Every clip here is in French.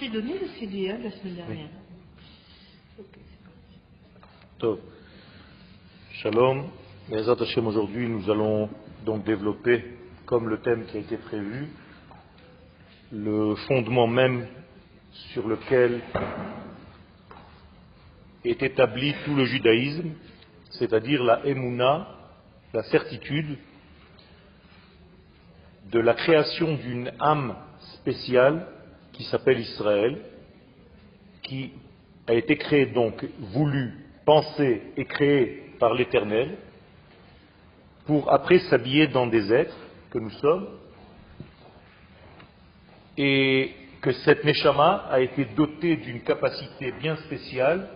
t'ai donné le CD hein, la semaine dernière. Shalom. Bezat Hashem, aujourd'hui, nous allons donc développer, comme le thème qui a été prévu, le fondement même sur lequel est établi tout le judaïsme, c'est-à-dire la émouna, la certitude de la création d'une âme spéciale qui s'appelle Israël, qui a été créée donc, voulue, pensée et créée par l'Éternel, pour après s'habiller dans des êtres que nous sommes, et que cette Neshama a été dotée d'une capacité bien spéciale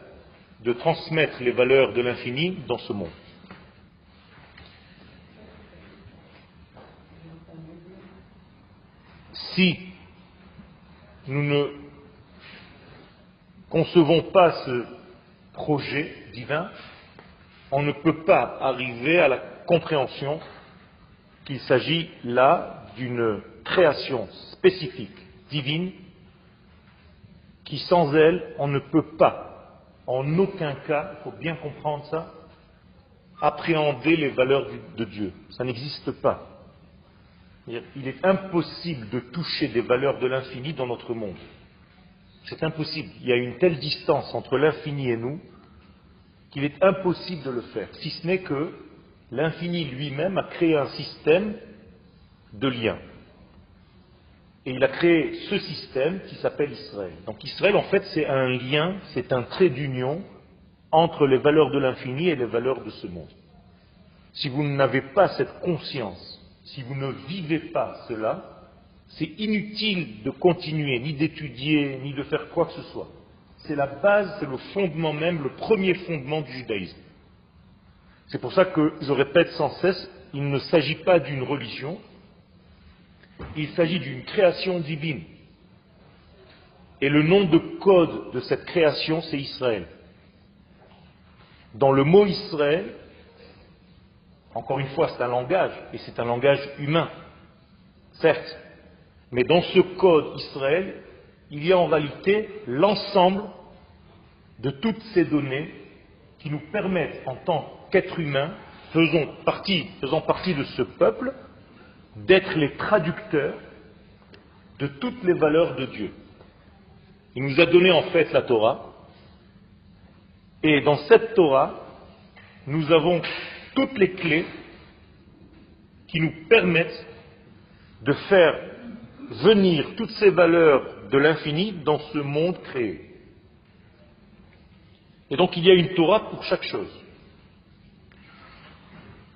de transmettre les valeurs de l'infini dans ce monde. Si nous ne concevons pas ce projet divin, on ne peut pas arriver à la compréhension qu'il s'agit là d'une création spécifique, divine, qui sans elle, on ne peut pas, en aucun cas, il faut bien comprendre ça, appréhender les valeurs de Dieu. Ça n'existe pas. Il est impossible de toucher des valeurs de l'infini dans notre monde. C'est impossible. Il y a une telle distance entre l'infini et nous qu'il est impossible de le faire, si ce n'est que l'infini lui-même a créé un système de liens. Et il a créé ce système qui s'appelle Israël. Donc Israël, en fait, c'est un lien, c'est un trait d'union entre les valeurs de l'infini et les valeurs de ce monde. Si vous n'avez pas cette conscience, si vous ne vivez pas cela, c'est inutile de continuer, ni d'étudier, ni de faire quoi que ce soit. C'est la base, c'est le fondement même, le premier fondement du judaïsme. C'est pour ça que je répète sans cesse, il ne s'agit pas d'une religion, il s'agit d'une création divine. Et le nom de code de cette création, c'est Israël. Dans le mot Israël, encore une fois, c'est un langage, et c'est un langage humain, certes, mais dans ce code Israël, il y a en réalité l'ensemble de toutes ces données qui nous permettent, en tant qu'êtres humains, faisant partie, faisant partie de ce peuple, d'être les traducteurs de toutes les valeurs de Dieu. Il nous a donné en fait la Torah, et dans cette Torah, nous avons toutes les clés qui nous permettent de faire venir toutes ces valeurs de l'infini dans ce monde créé. Et donc il y a une Torah pour chaque chose.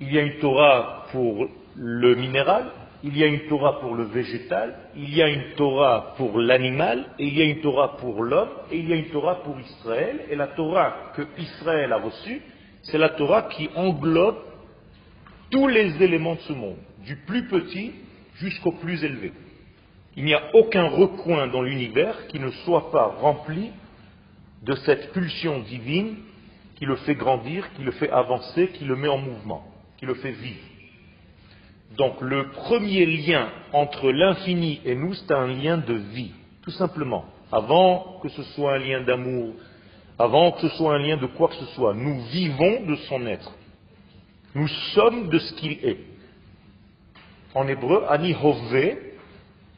Il y a une Torah pour le minéral, il y a une Torah pour le végétal, il y a une Torah pour l'animal, il y a une Torah pour l'homme, et il y a une Torah pour Israël. Et la Torah que Israël a reçue, c'est la Torah qui englobe tous les éléments de ce monde, du plus petit jusqu'au plus élevé. Il n'y a aucun recoin dans l'univers qui ne soit pas rempli de cette pulsion divine qui le fait grandir, qui le fait avancer, qui le met en mouvement, qui le fait vivre. Donc le premier lien entre l'infini et nous, c'est un lien de vie, tout simplement. Avant que ce soit un lien d'amour, avant que ce soit un lien de quoi que ce soit, nous vivons de son être. Nous sommes de ce qu'il est. En hébreu, ani hove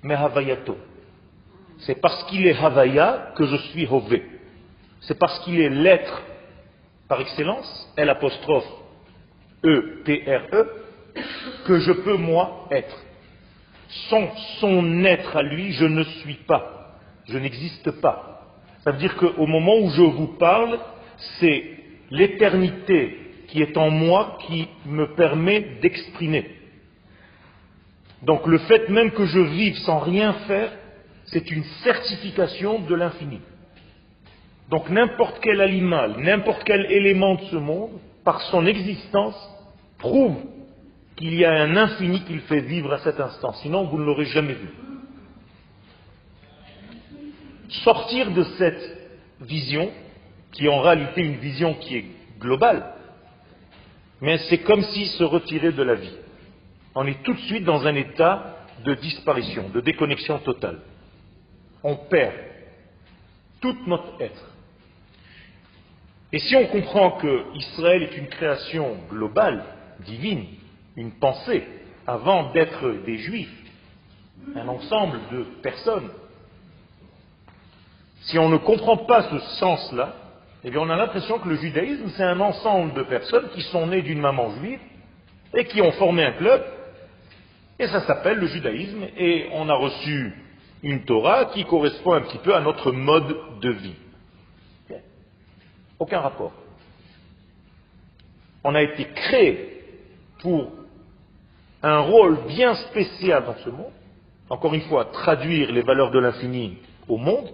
me havayato. C'est parce qu'il est havaya que je suis hove. C'est parce qu'il est l'être par excellence, L apostrophe E E, que je peux moi être. Sans son être à lui, je ne suis pas. Je n'existe pas. Ça veut dire qu'au moment où je vous parle, c'est l'éternité qui est en moi qui me permet d'exprimer. Donc le fait même que je vive sans rien faire, c'est une certification de l'infini. Donc n'importe quel animal, n'importe quel élément de ce monde, par son existence, prouve qu'il y a un infini qui le fait vivre à cet instant. Sinon, vous ne l'aurez jamais vu. Sortir de cette vision, qui est en réalité une vision qui est globale, mais c'est comme si se retirer de la vie. On est tout de suite dans un état de disparition, de déconnexion totale. On perd tout notre être. Et si on comprend que Israël est une création globale, divine, une pensée, avant d'être des juifs, un ensemble de personnes, si on ne comprend pas ce sens-là, eh bien on a l'impression que le judaïsme, c'est un ensemble de personnes qui sont nées d'une maman juive et qui ont formé un club, et ça s'appelle le judaïsme, et on a reçu une Torah qui correspond un petit peu à notre mode de vie. Aucun rapport. On a été créé pour un rôle bien spécial dans ce monde. Encore une fois, traduire les valeurs de l'infini au monde,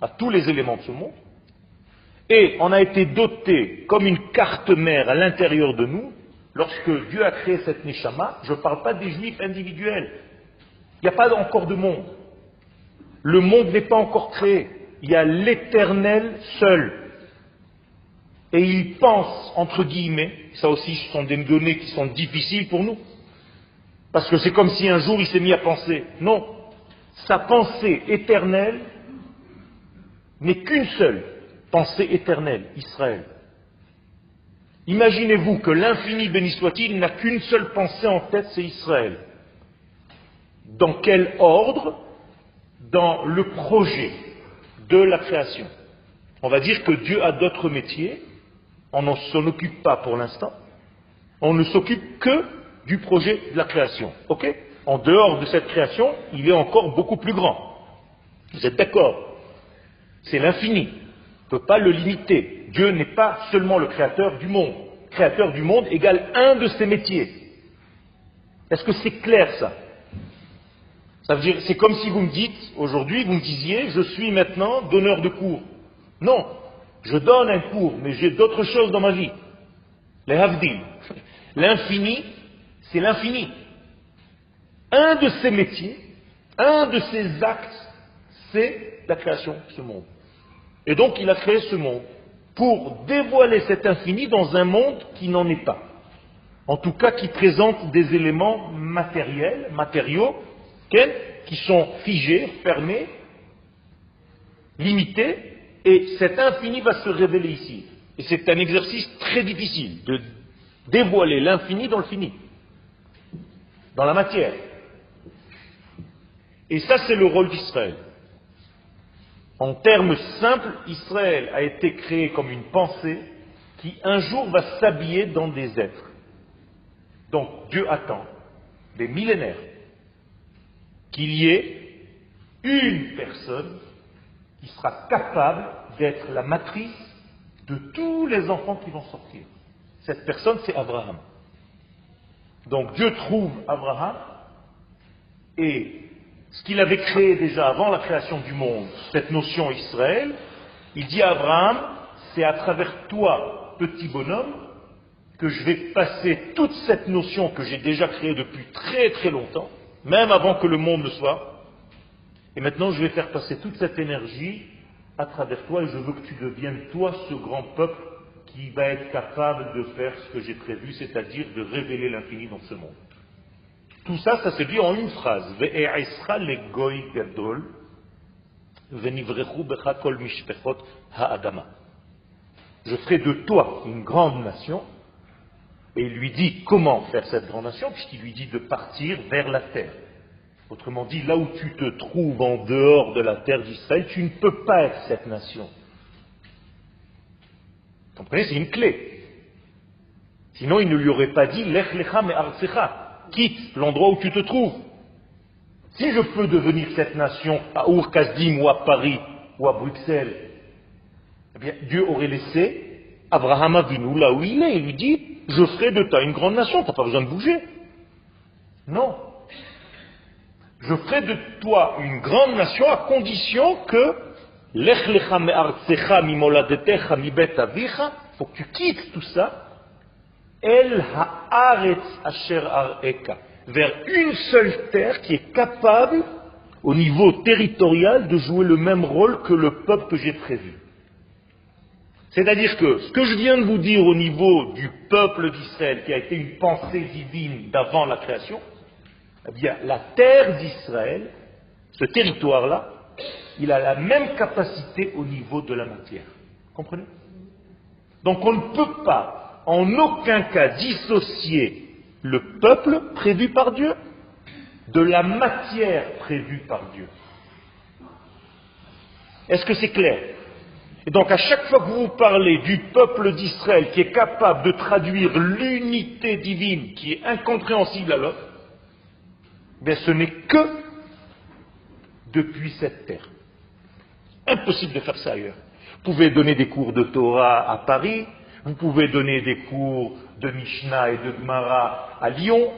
à tous les éléments de ce monde. Et on a été doté comme une carte mère à l'intérieur de nous. Lorsque Dieu a créé cette Neshama, je ne parle pas des juifs individuels. Il n'y a pas encore de monde. Le monde n'est pas encore créé. Il y a l'éternel seul. Et il pense, entre guillemets, ça aussi ce sont des données qui sont difficiles pour nous, parce que c'est comme si un jour il s'est mis à penser. Non, sa pensée éternelle n'est qu'une seule pensée éternelle, Israël. Imaginez-vous que l'infini béni soit-il n'a qu'une seule pensée en tête, c'est Israël. Dans quel ordre? Dans le projet de la création. On va dire que Dieu a d'autres métiers, on ne s'en occupe pas pour l'instant, on ne s'occupe que du projet de la création. Ok? En dehors de cette création, il est encore beaucoup plus grand. Vous êtes d'accord? C'est l'infini. On ne peut pas le limiter. Dieu n'est pas seulement le créateur du monde. Créateur du monde égale un de ses métiers. Est-ce que c'est clair ça? Ça veut dire, c'est comme si vous me dites, aujourd'hui, vous me disiez, je suis maintenant donneur de cours. Non, je donne un cours, mais j'ai d'autres choses dans ma vie. Les havdil. L'infini, c'est l'infini. Un de ses métiers, un de ses actes, c'est la création de ce monde. Et donc il a créé ce monde pour dévoiler cet infini dans un monde qui n'en est pas. En tout cas, qui présente des éléments matériels, matériaux, qui sont figés, fermés, limités, et cet infini va se révéler ici. Et c'est un exercice très difficile de dévoiler l'infini dans le fini, dans la matière. Et ça, c'est le rôle d'Israël. En termes simples, Israël a été créé comme une pensée qui un jour va s'habiller dans des êtres. Donc Dieu attend des millénaires qu'il y ait une personne qui sera capable d'être la matrice de tous les enfants qui vont sortir. Cette personne, c'est Abraham. Donc Dieu trouve Abraham et ce qu'il avait créé déjà avant la création du monde, cette notion Israël, il dit à Abraham, c'est à travers toi, petit bonhomme, que je vais passer toute cette notion que j'ai déjà créée depuis très très longtemps, même avant que le monde ne soit, et maintenant je vais faire passer toute cette énergie à travers toi et je veux que tu deviennes toi ce grand peuple qui va être capable de faire ce que j'ai prévu, c'est-à-dire de révéler l'infini dans ce monde. Tout ça, ça se dit en une phrase. Je ferai de toi une grande nation. Et il lui dit comment faire cette grande nation, puisqu'il lui dit de partir vers la terre. Autrement dit, là où tu te trouves en dehors de la terre d'Israël, tu ne peux pas être cette nation. Vous comprenez C'est une clé. Sinon, il ne lui aurait pas dit Lech lecha me quitte l'endroit où tu te trouves. Si je peux devenir cette nation à ur ou à Paris ou à Bruxelles, eh bien, Dieu aurait laissé Abraham Avinu là où il est. Il lui dit Je ferai de toi une grande nation, tu n'as pas besoin de bouger. Non, je ferai de toi une grande nation à condition que faut que tu quittes tout ça, el haaretz asher areka, vers une seule terre qui est capable, au niveau territorial, de jouer le même rôle que le peuple que j'ai prévu. C'est-à-dire que ce que je viens de vous dire au niveau du peuple d'Israël, qui a été une pensée divine d'avant la création, eh bien, la terre d'Israël, ce territoire-là, il a la même capacité au niveau de la matière. Comprenez? Donc on ne peut pas en aucun cas dissocier le peuple prévu par Dieu de la matière prévue par Dieu. Est-ce que c'est clair? Et donc à chaque fois que vous parlez du peuple d'Israël qui est capable de traduire l'unité divine qui est incompréhensible à l'autre, ben ce n'est que depuis cette terre. Impossible de faire ça ailleurs. Vous pouvez donner des cours de Torah à Paris, vous pouvez donner des cours de Mishnah et de Gemara à Lyon,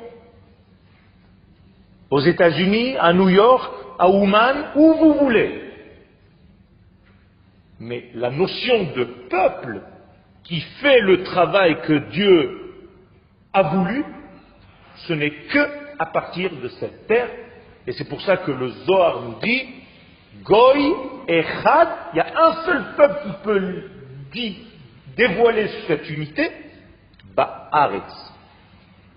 aux États-Unis, à New York, à Ouman, où vous voulez. Mais la notion de peuple qui fait le travail que Dieu a voulu, ce n'est que à partir de cette terre. Et c'est pour ça que le Zohar nous dit Goy et Chad, il y a un seul peuple qui peut dévoiler cette unité, Ba'aretz.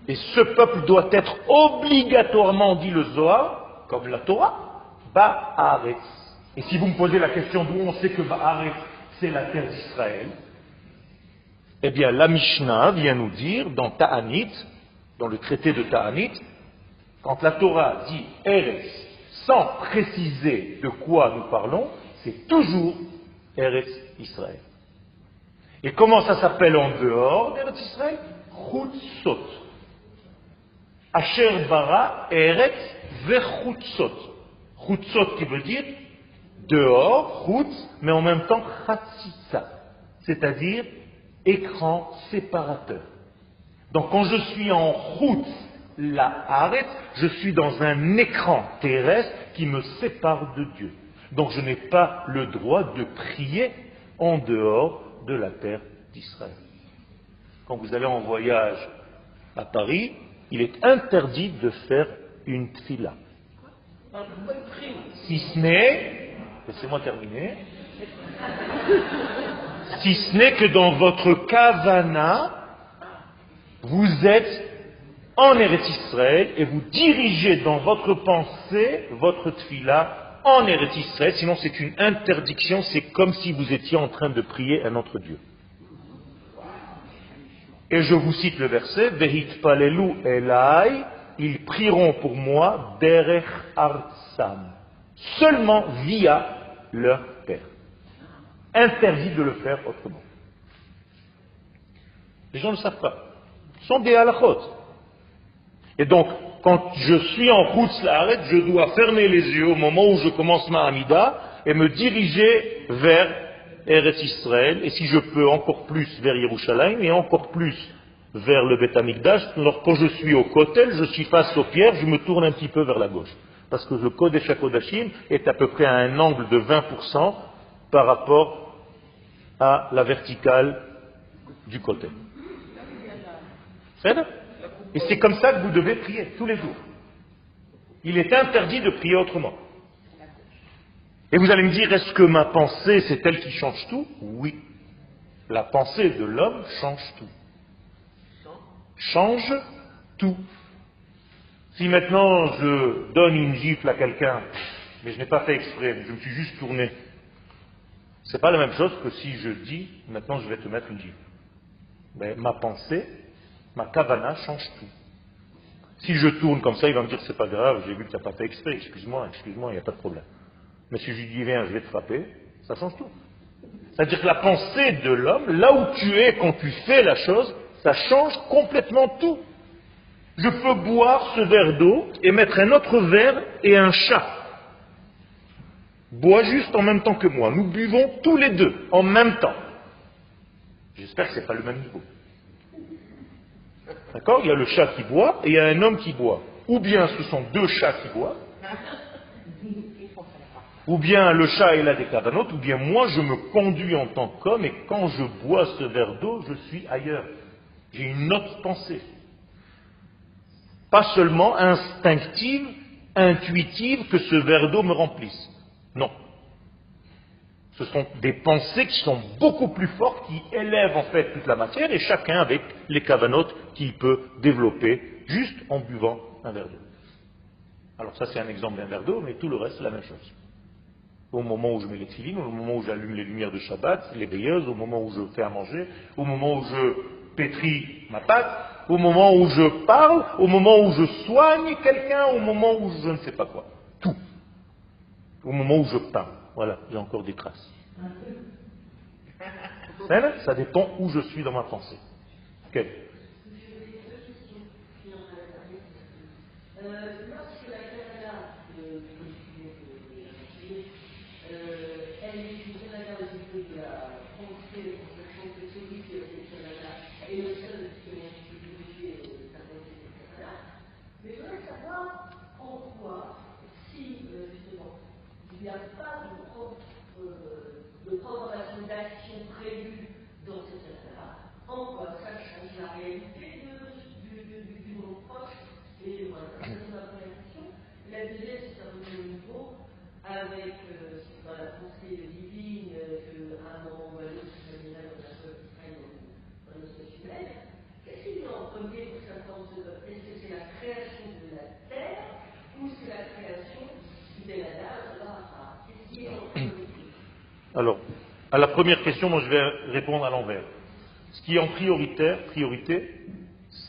Et ce peuple doit être obligatoirement, dit le Zohar, comme la Torah, Ba'aretz. Et si vous me posez la question d'où on sait que Ba'aretz, c'est la terre d'Israël, eh bien la Mishnah vient nous dire dans Ta'anit, dans le traité de Ta'anit, quand la Torah dit Eretz, sans préciser de quoi nous parlons, c'est toujours Eretz Israël. Et comment ça s'appelle en dehors d'Eretz Israël? Chutzot. Asher bara Eretz vechutzot. Chutzot qui veut dire dehors, chutz, mais en même temps chatzitza, c'est-à-dire écran séparateur. Donc quand je suis en chutz, la arrête, je suis dans un écran terrestre qui me sépare de Dieu. Donc je n'ai pas le droit de prier en dehors de la terre d'Israël. Quand vous allez en voyage à Paris, il est interdit de faire une tfila. Si ce n'est, laissez-moi terminer, si ce n'est que dans votre kavana, vous êtes en Eretz Israël et vous dirigez dans votre pensée votre tfila en Eretz sinon c'est une interdiction, c'est comme si vous étiez en train de prier un autre Dieu. Et je vous cite le verset, Vehit palelu elai, ils prieront pour moi derech artsam, seulement via leur Père. Interdit de le faire autrement. Les gens ne savent pas. Ce sont des halachot. Et donc, quand je suis en route je dois fermer les yeux au moment où je commence ma Hamida et me diriger vers Eretz Israël, et si je peux encore plus vers Yerushalayim et encore plus vers le Beth. Alors quand je suis au Kotel, je suis face aux pierres, je me tourne un petit peu vers la gauche. Parce que le Kodesh HaKodashim est à peu près à un angle de 20% par rapport à la verticale du Kotel. Et c'est comme ça que vous devez prier tous les jours. Il est interdit de prier autrement. Et vous allez me dire, est-ce que ma pensée, c'est elle qui change tout? Oui. La pensée de l'homme change tout. Change tout. Si maintenant je donne une gifle à quelqu'un, mais je n'ai pas fait exprès, je me suis juste tourné, c'est pas la même chose que si je dis, maintenant je vais te mettre une gifle. Mais ma pensée, ma kavana change tout. Si je tourne comme ça, il va me dire c'est pas grave, j'ai vu que tu n'as pas fait exprès, excuse-moi, excuse-moi, il n'y a pas de problème. Mais si je lui dis viens, je vais te frapper, ça change tout. C'est-à-dire que la pensée de l'homme, là où tu es quand tu fais la chose, ça change complètement tout. Je peux boire ce verre d'eau et mettre un autre verre et un chat. Bois juste en même temps que moi. Nous buvons tous les deux en même temps. J'espère que ce n'est pas le même niveau. D'accord Il y a le chat qui boit et il y a un homme qui boit. Ou bien ce sont deux chats qui boivent, ou bien le chat est là des cavanotes, ou bien moi je me conduis en tant qu'homme et quand je bois ce verre d'eau, je suis ailleurs. J'ai une autre pensée. Pas seulement instinctive, intuitive, que ce verre d'eau me remplisse. Non. Ce sont des pensées qui sont beaucoup plus fortes, qui élèvent en fait toute la matière, et chacun avec les cavanotes qu'il peut développer juste en buvant un verre d'eau. Alors ça c'est un exemple d'un verre d'eau, mais tout le reste c'est la même chose. au moment où je mets les filines, au moment où j'allume les lumières de Shabbat, les veilleuses, au moment où je fais à manger, au moment où je pétris ma pâte, au moment où je parle, au moment où je soigne quelqu'un, au moment où je ne sais pas quoi. Tout. Au moment où je parle. Voilà, j'ai encore des traces. Ça dépend où je suis dans ma pensée. Quelle Alors, à la première question, moi je vais répondre à l'envers. Ce qui est en prioritaire, priorité,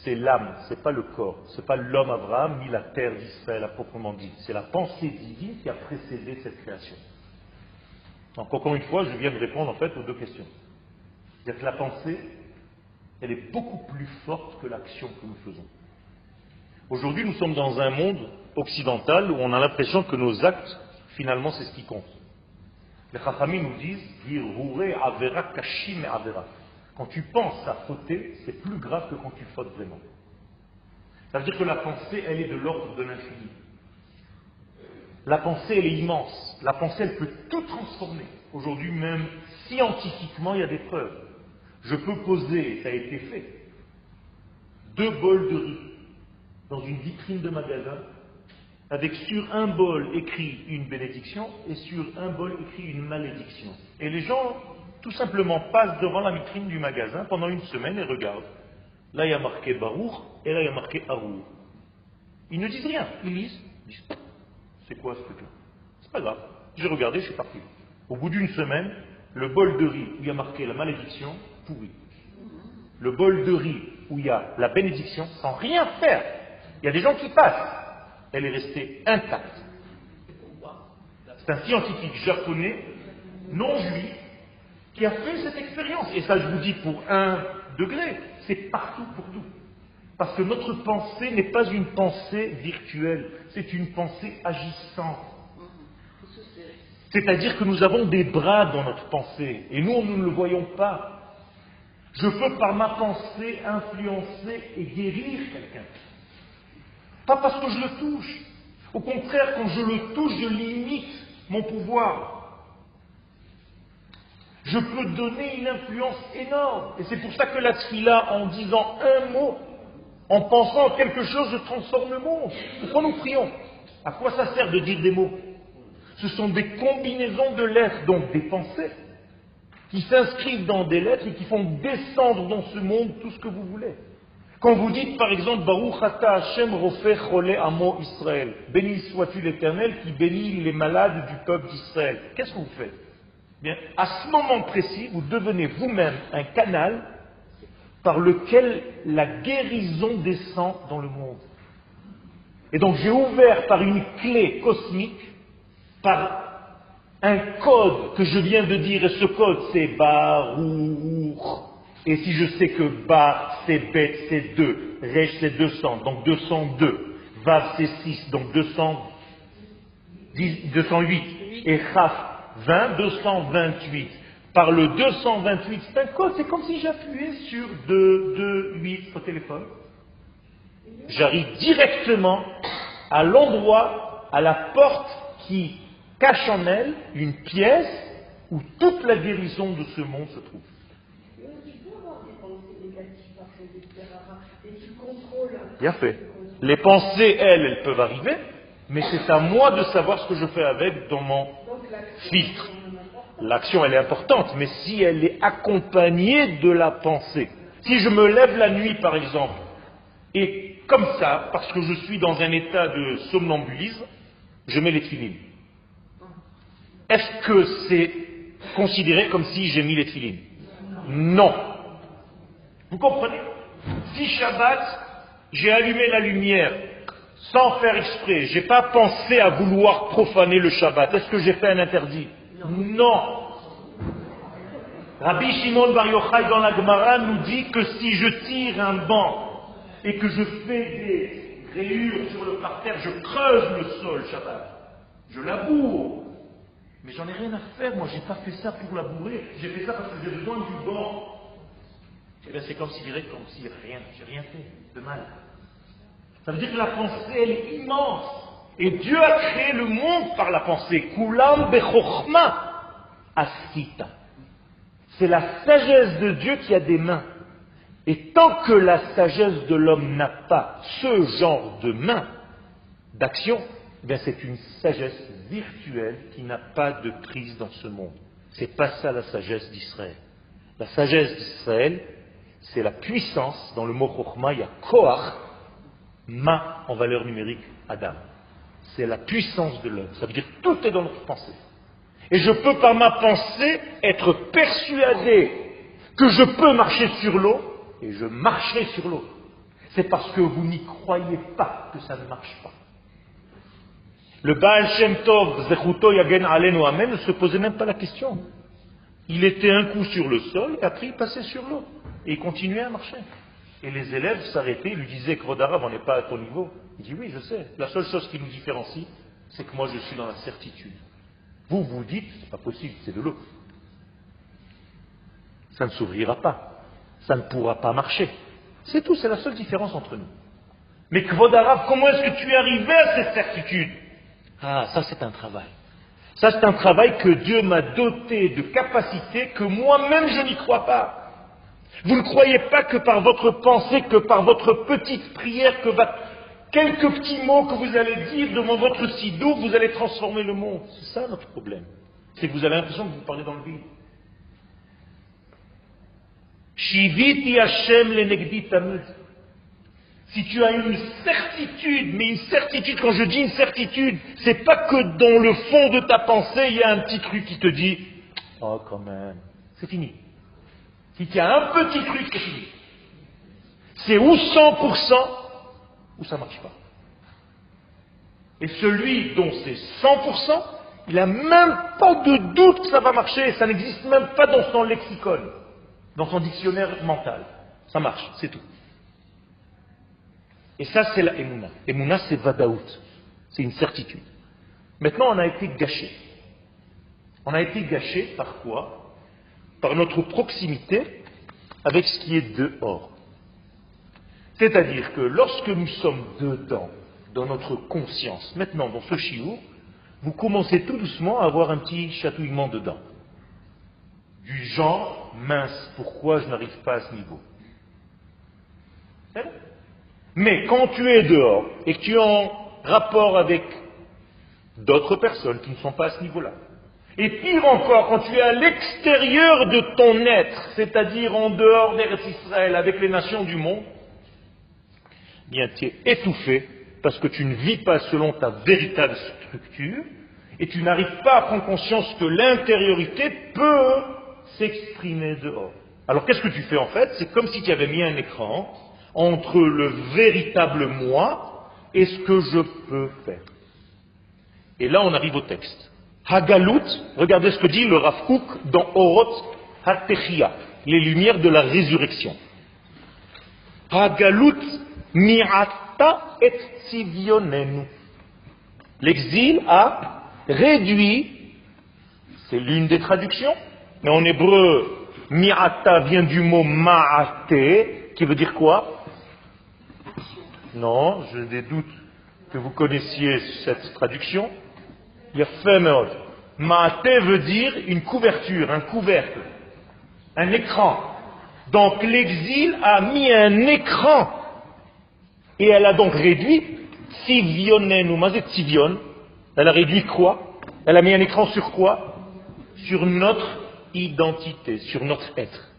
c'est l'âme, ce n'est pas le corps, ce n'est pas l'homme Abraham ni la terre d'Israël à proprement dit. C'est la pensée divine qui a précédé cette création. Donc encore une fois, je viens de répondre en fait aux deux questions. C'est-à-dire que la pensée, elle est beaucoup plus forte que l'action que nous faisons. Aujourd'hui, nous sommes dans un monde occidental où on a l'impression que nos actes, finalement, c'est ce qui compte. Les Chachamim nous disent avera kashim avera. Quand tu penses à fauter, c'est plus grave que quand tu fautes vraiment. Ça veut dire que la pensée, elle est de l'ordre de l'infini. La pensée, elle est immense. La pensée, elle peut tout transformer. Aujourd'hui, même scientifiquement, il y a des preuves. Je peux poser, ça a été fait, deux bols de riz dans une vitrine de magasin avec sur un bol écrit une bénédiction et sur un bol écrit une malédiction. Et les gens, tout simplement, passent devant la vitrine du magasin pendant une semaine et regardent. Là, il y a marqué Baruch et là, il y a marqué Arour. Ils ne disent rien. Ils lisent. disent C'est quoi ce truc-là? C'est pas grave. J'ai regardé, je suis parti. Au bout d'une semaine, le bol de riz où il y a marqué la malédiction, pourri. Le bol de riz où il y a la bénédiction, sans rien faire. Il y a des gens qui passent elle est restée intacte. C'est un scientifique japonais, non juif, qui a fait cette expérience. Et ça, je vous dis, pour un degré, c'est partout pour tout. Parce que notre pensée n'est pas une pensée virtuelle, c'est une pensée agissante. C'est-à-dire que nous avons des bras dans notre pensée, et nous, nous ne le voyons pas. Je peux par ma pensée influencer et guérir quelqu'un. Pas parce que je le touche. Au contraire, quand je le touche, je limite mon pouvoir. Je peux donner une influence énorme. Et c'est pour ça que la en disant un mot, en pensant à quelque chose, je transforme le monde. Pourquoi nous prions À quoi ça sert de dire des mots? Ce sont des combinaisons de lettres, donc des pensées, qui s'inscrivent dans des lettres et qui font descendre dans ce monde tout ce que vous voulez. Quand vous dites par exemple Baruch Ata Hashem Rofeh Chole Amo Israël, béni sois-tu l'Éternel qui bénit les malades du peuple d'Israël, qu'est-ce que vous faites? Bien, à ce moment précis, vous devenez vous-même un canal par lequel la guérison descend dans le monde. Et donc j'ai ouvert par une clé cosmique, par un code que je viens de dire, et ce code c'est Baruch et si je sais que Ba, c'est Bet, c'est 2, Rej, c'est 200, donc 202, Vav, c'est 6, donc 208, et Chaf, 20, 228. Par le 228, c'est un code, c'est comme si j'appuyais sur 2, 2, 8 au téléphone. J'arrive directement à l'endroit, à la porte qui cache en elle une pièce où toute la guérison de ce monde se trouve. Bien fait. Les pensées, elles, elles peuvent arriver, mais c'est à moi de savoir ce que je fais avec dans mon filtre. L'action, elle est importante, mais si elle est accompagnée de la pensée, si je me lève la nuit, par exemple, et comme ça, parce que je suis dans un état de somnambulisme, je mets les filines. est-ce que c'est considéré comme si j'ai mis les filines Non. Vous comprenez? Si Shabbat, j'ai allumé la lumière sans faire exprès, j'ai pas pensé à vouloir profaner le Shabbat, est-ce que j'ai fait un interdit? Non. Rabbi Shimon Bar Yochai dans la Gemara nous dit que si je tire un banc et que je fais des rayures sur le parterre, je creuse le sol Shabbat, je laboure. Mais j'en ai rien à faire, moi j'ai pas fait ça pour labourer, j'ai fait ça parce que j'ai besoin du banc. Et eh bien c'est comme si comme si rien, j'ai rien fait de mal. Ça veut dire que la pensée elle est immense. Et Dieu a créé le monde par la pensée. Kulam asita. C'est la sagesse de Dieu qui a des mains. Et tant que la sagesse de l'homme n'a pas ce genre de mains, d'action, eh c'est une sagesse virtuelle qui n'a pas de prise dans ce monde. C'est pas ça la sagesse d'Israël. La sagesse d'Israël, c'est la puissance, dans le mot Chokhmah, il y a Koach, Ma en valeur numérique, Adam. C'est la puissance de l'homme. Ça veut dire que tout est dans notre pensée. Et je peux par ma pensée être persuadé que je peux marcher sur l'eau, et je marcherai sur l'eau. C'est parce que vous n'y croyez pas que ça ne marche pas. Le Baal Shem Tov, Zechuto Yagen Alenu Amen, ne se posait même pas la question. Il était un coup sur le sol, et après il passait sur l'eau. Et il continuait à marcher. Et les élèves s'arrêtaient, lui disaient que Arabe, on n'est pas à ton niveau. Il dit oui, je sais. La seule chose qui nous différencie, c'est que moi je suis dans la certitude. Vous, vous dites, c'est pas possible, c'est de l'eau. Ça ne s'ouvrira pas. Ça ne pourra pas marcher. C'est tout, c'est la seule différence entre nous. Mais Arabe, comment est-ce que tu es arrivé à cette certitude? Ah, ça c'est un travail. Ça c'est un travail que Dieu m'a doté de capacités que moi-même je n'y crois pas. Vous ne croyez pas que par votre pensée, que par votre petite prière, que quelques petits mots que vous allez dire devant votre sido, vous allez transformer le monde? C'est ça notre problème. C'est que vous avez l'impression que vous parlez dans le vide. Shiviti Hashem Si tu as une certitude, mais une certitude, quand je dis une certitude, c'est pas que dans le fond de ta pensée, il y a un petit truc qui te dit, oh quand même, c'est fini. Si tu as un petit truc, c'est fini. C'est ou 100% ou ça ne marche pas. Et celui dont c'est 100%, il n'a même pas de doute que ça va marcher, ça n'existe même pas dans son lexicon, dans son dictionnaire mental. Ça marche, c'est tout. Et ça, c'est la Emouna. Emouna, c'est Vadaout. C'est une certitude. Maintenant, on a été gâché. On a été gâché par quoi? Notre proximité avec ce qui est dehors. C'est-à-dire que lorsque nous sommes dedans, dans notre conscience, maintenant dans ce chiot, vous commencez tout doucement à avoir un petit chatouillement dedans. Du genre, mince, pourquoi je n'arrive pas à ce niveau? Mais quand tu es dehors et que tu es en rapport avec d'autres personnes qui ne sont pas à ce niveau-là, et pire encore, quand tu es à l'extérieur de ton être, c'est-à-dire en dehors d'Eretz Israël, avec les nations du monde, bien tu es étouffé parce que tu ne vis pas selon ta véritable structure et tu n'arrives pas à prendre conscience que l'intériorité peut s'exprimer dehors. Alors qu'est-ce que tu fais en fait? C'est comme si tu avais mis un écran entre le véritable moi et ce que je peux faire. Et là on arrive au texte. Hagalut, regardez ce que dit le Rav dans Orot HaTechia, les lumières de la résurrection. Hagalut mi'ata et. L'exil a réduit, c'est l'une des traductions, mais en hébreu, mi'ata vient du mot ma'ate, qui veut dire quoi? Non, j'ai des doutes que vous connaissiez cette traduction. Maate veut dire une couverture, un couvercle, un écran. Donc l'exil a mis un écran. Et elle a donc réduit Tivionenu. Tivion. Elle a réduit quoi? Elle a mis un écran sur quoi? Sur notre identité, sur notre être,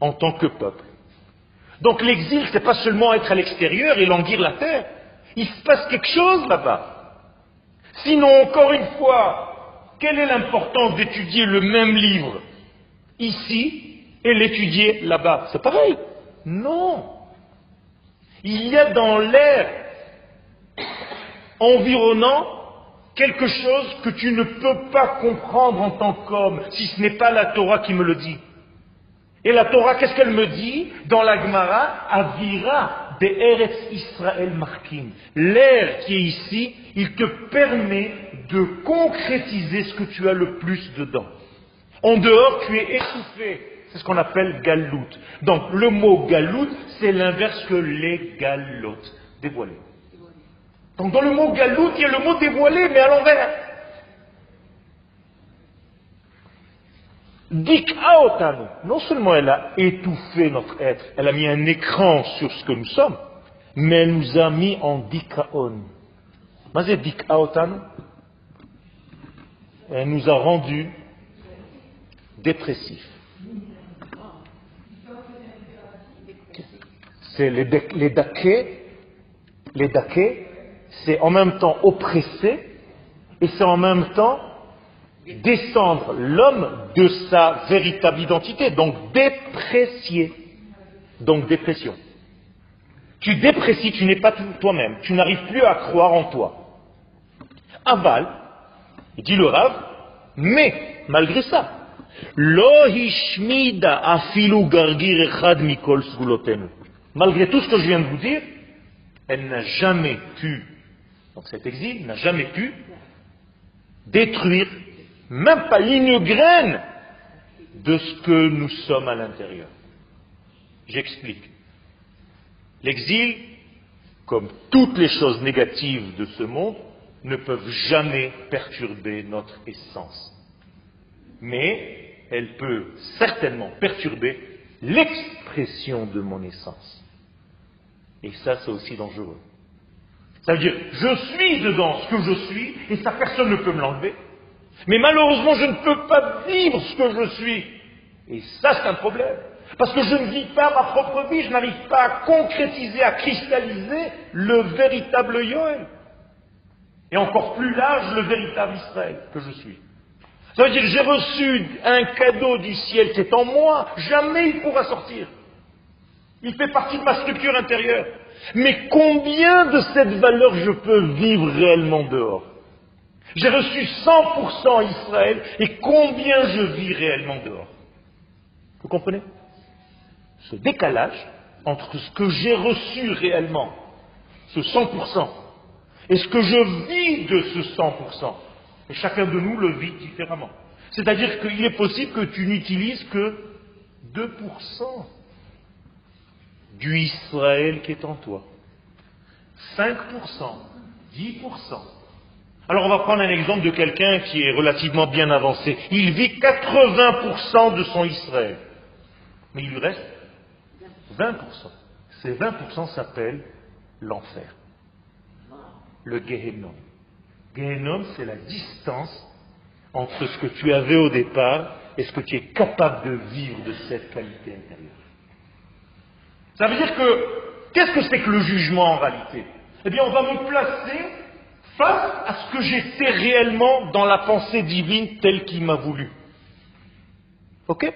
en tant que peuple. Donc l'exil, c'est pas seulement être à l'extérieur et languir la terre. Il se passe quelque chose là-bas. Sinon, encore une fois, Quelle est l'importance d'étudier le même livre ici et l'étudier là-bas? C'est pareil. Non. Il y a dans l'air environnant quelque chose que tu ne peux pas comprendre en tant qu'homme, si ce n'est pas la Torah qui me le dit. Et la Torah, qu'est-ce qu'elle me dit? Dans la Gemara Avira de Eretz Israël Markim. L'air qui est ici, il te permet de concrétiser ce que tu as le plus dedans. En dehors, tu es étouffé. C'est ce qu'on appelle galout. Donc le mot galout, c'est l'inverse que les galotes, dévoilé. Donc dans le mot galout, il y a le mot dévoilé, mais à l'envers. Dikaotanu. Non seulement elle a étouffé notre être, elle a mis un écran sur ce que nous sommes, mais elle nous a mis en dikaon. Elle nous a rendus dépressifs. C'est les, les les daquets, c'est en même temps oppressé et c'est en même temps descendre l'homme de sa véritable identité, donc déprécier, donc dépression. Tu déprécies, tu n'es pas toi-même, tu n'arrives plus à croire en toi. Aval, dit le Rav, mais malgré ça, Malgré tout ce que je viens de vous dire, elle n'a jamais pu, donc cet exil n'a jamais pu détruire même pas une graine de ce que nous sommes à l'intérieur. J'explique. L'exil, comme toutes les choses négatives de ce monde, ne peuvent jamais perturber notre essence. Mais elle peut certainement perturber l'expression de mon essence. Et ça, c'est aussi dangereux. Ça veut dire, je suis dedans ce que je suis, et ça, personne ne peut me l'enlever. Mais malheureusement, je ne peux pas vivre ce que je suis. Et ça, c'est un problème. Parce que je ne vis pas ma propre vie, je n'arrive pas à concrétiser, à cristalliser le véritable Yoel. Et encore plus large, le véritable Israël que je suis. Ça veut dire que j'ai reçu un cadeau du ciel qui est en moi, jamais il pourra sortir. Il fait partie de ma structure intérieure. Mais combien de cette valeur je peux vivre réellement dehors? J'ai reçu 100% Israël et combien je vis réellement dehors. Vous comprenez? Ce décalage entre ce que j'ai reçu réellement, ce 100%, et ce que je vis de ce 100%. Et chacun de nous le vit différemment. C'est-à-dire qu'il est possible que tu n'utilises que 2% du Israël qui est en toi. 5%, 10%. Alors on va prendre un exemple de quelqu'un qui est relativement bien avancé. Il vit 80% de son Israël. Mais il lui reste 20%. Ces 20% s'appellent l'enfer. Le Gehenom. Gehenom, c'est la distance entre ce que tu avais au départ et ce que tu es capable de vivre de cette qualité intérieure. Ça veut dire que, qu'est-ce que c'est que le jugement en réalité? Eh bien, on va me placer face à ce que j'étais réellement dans la pensée divine telle qu'il m'a voulu. Ok?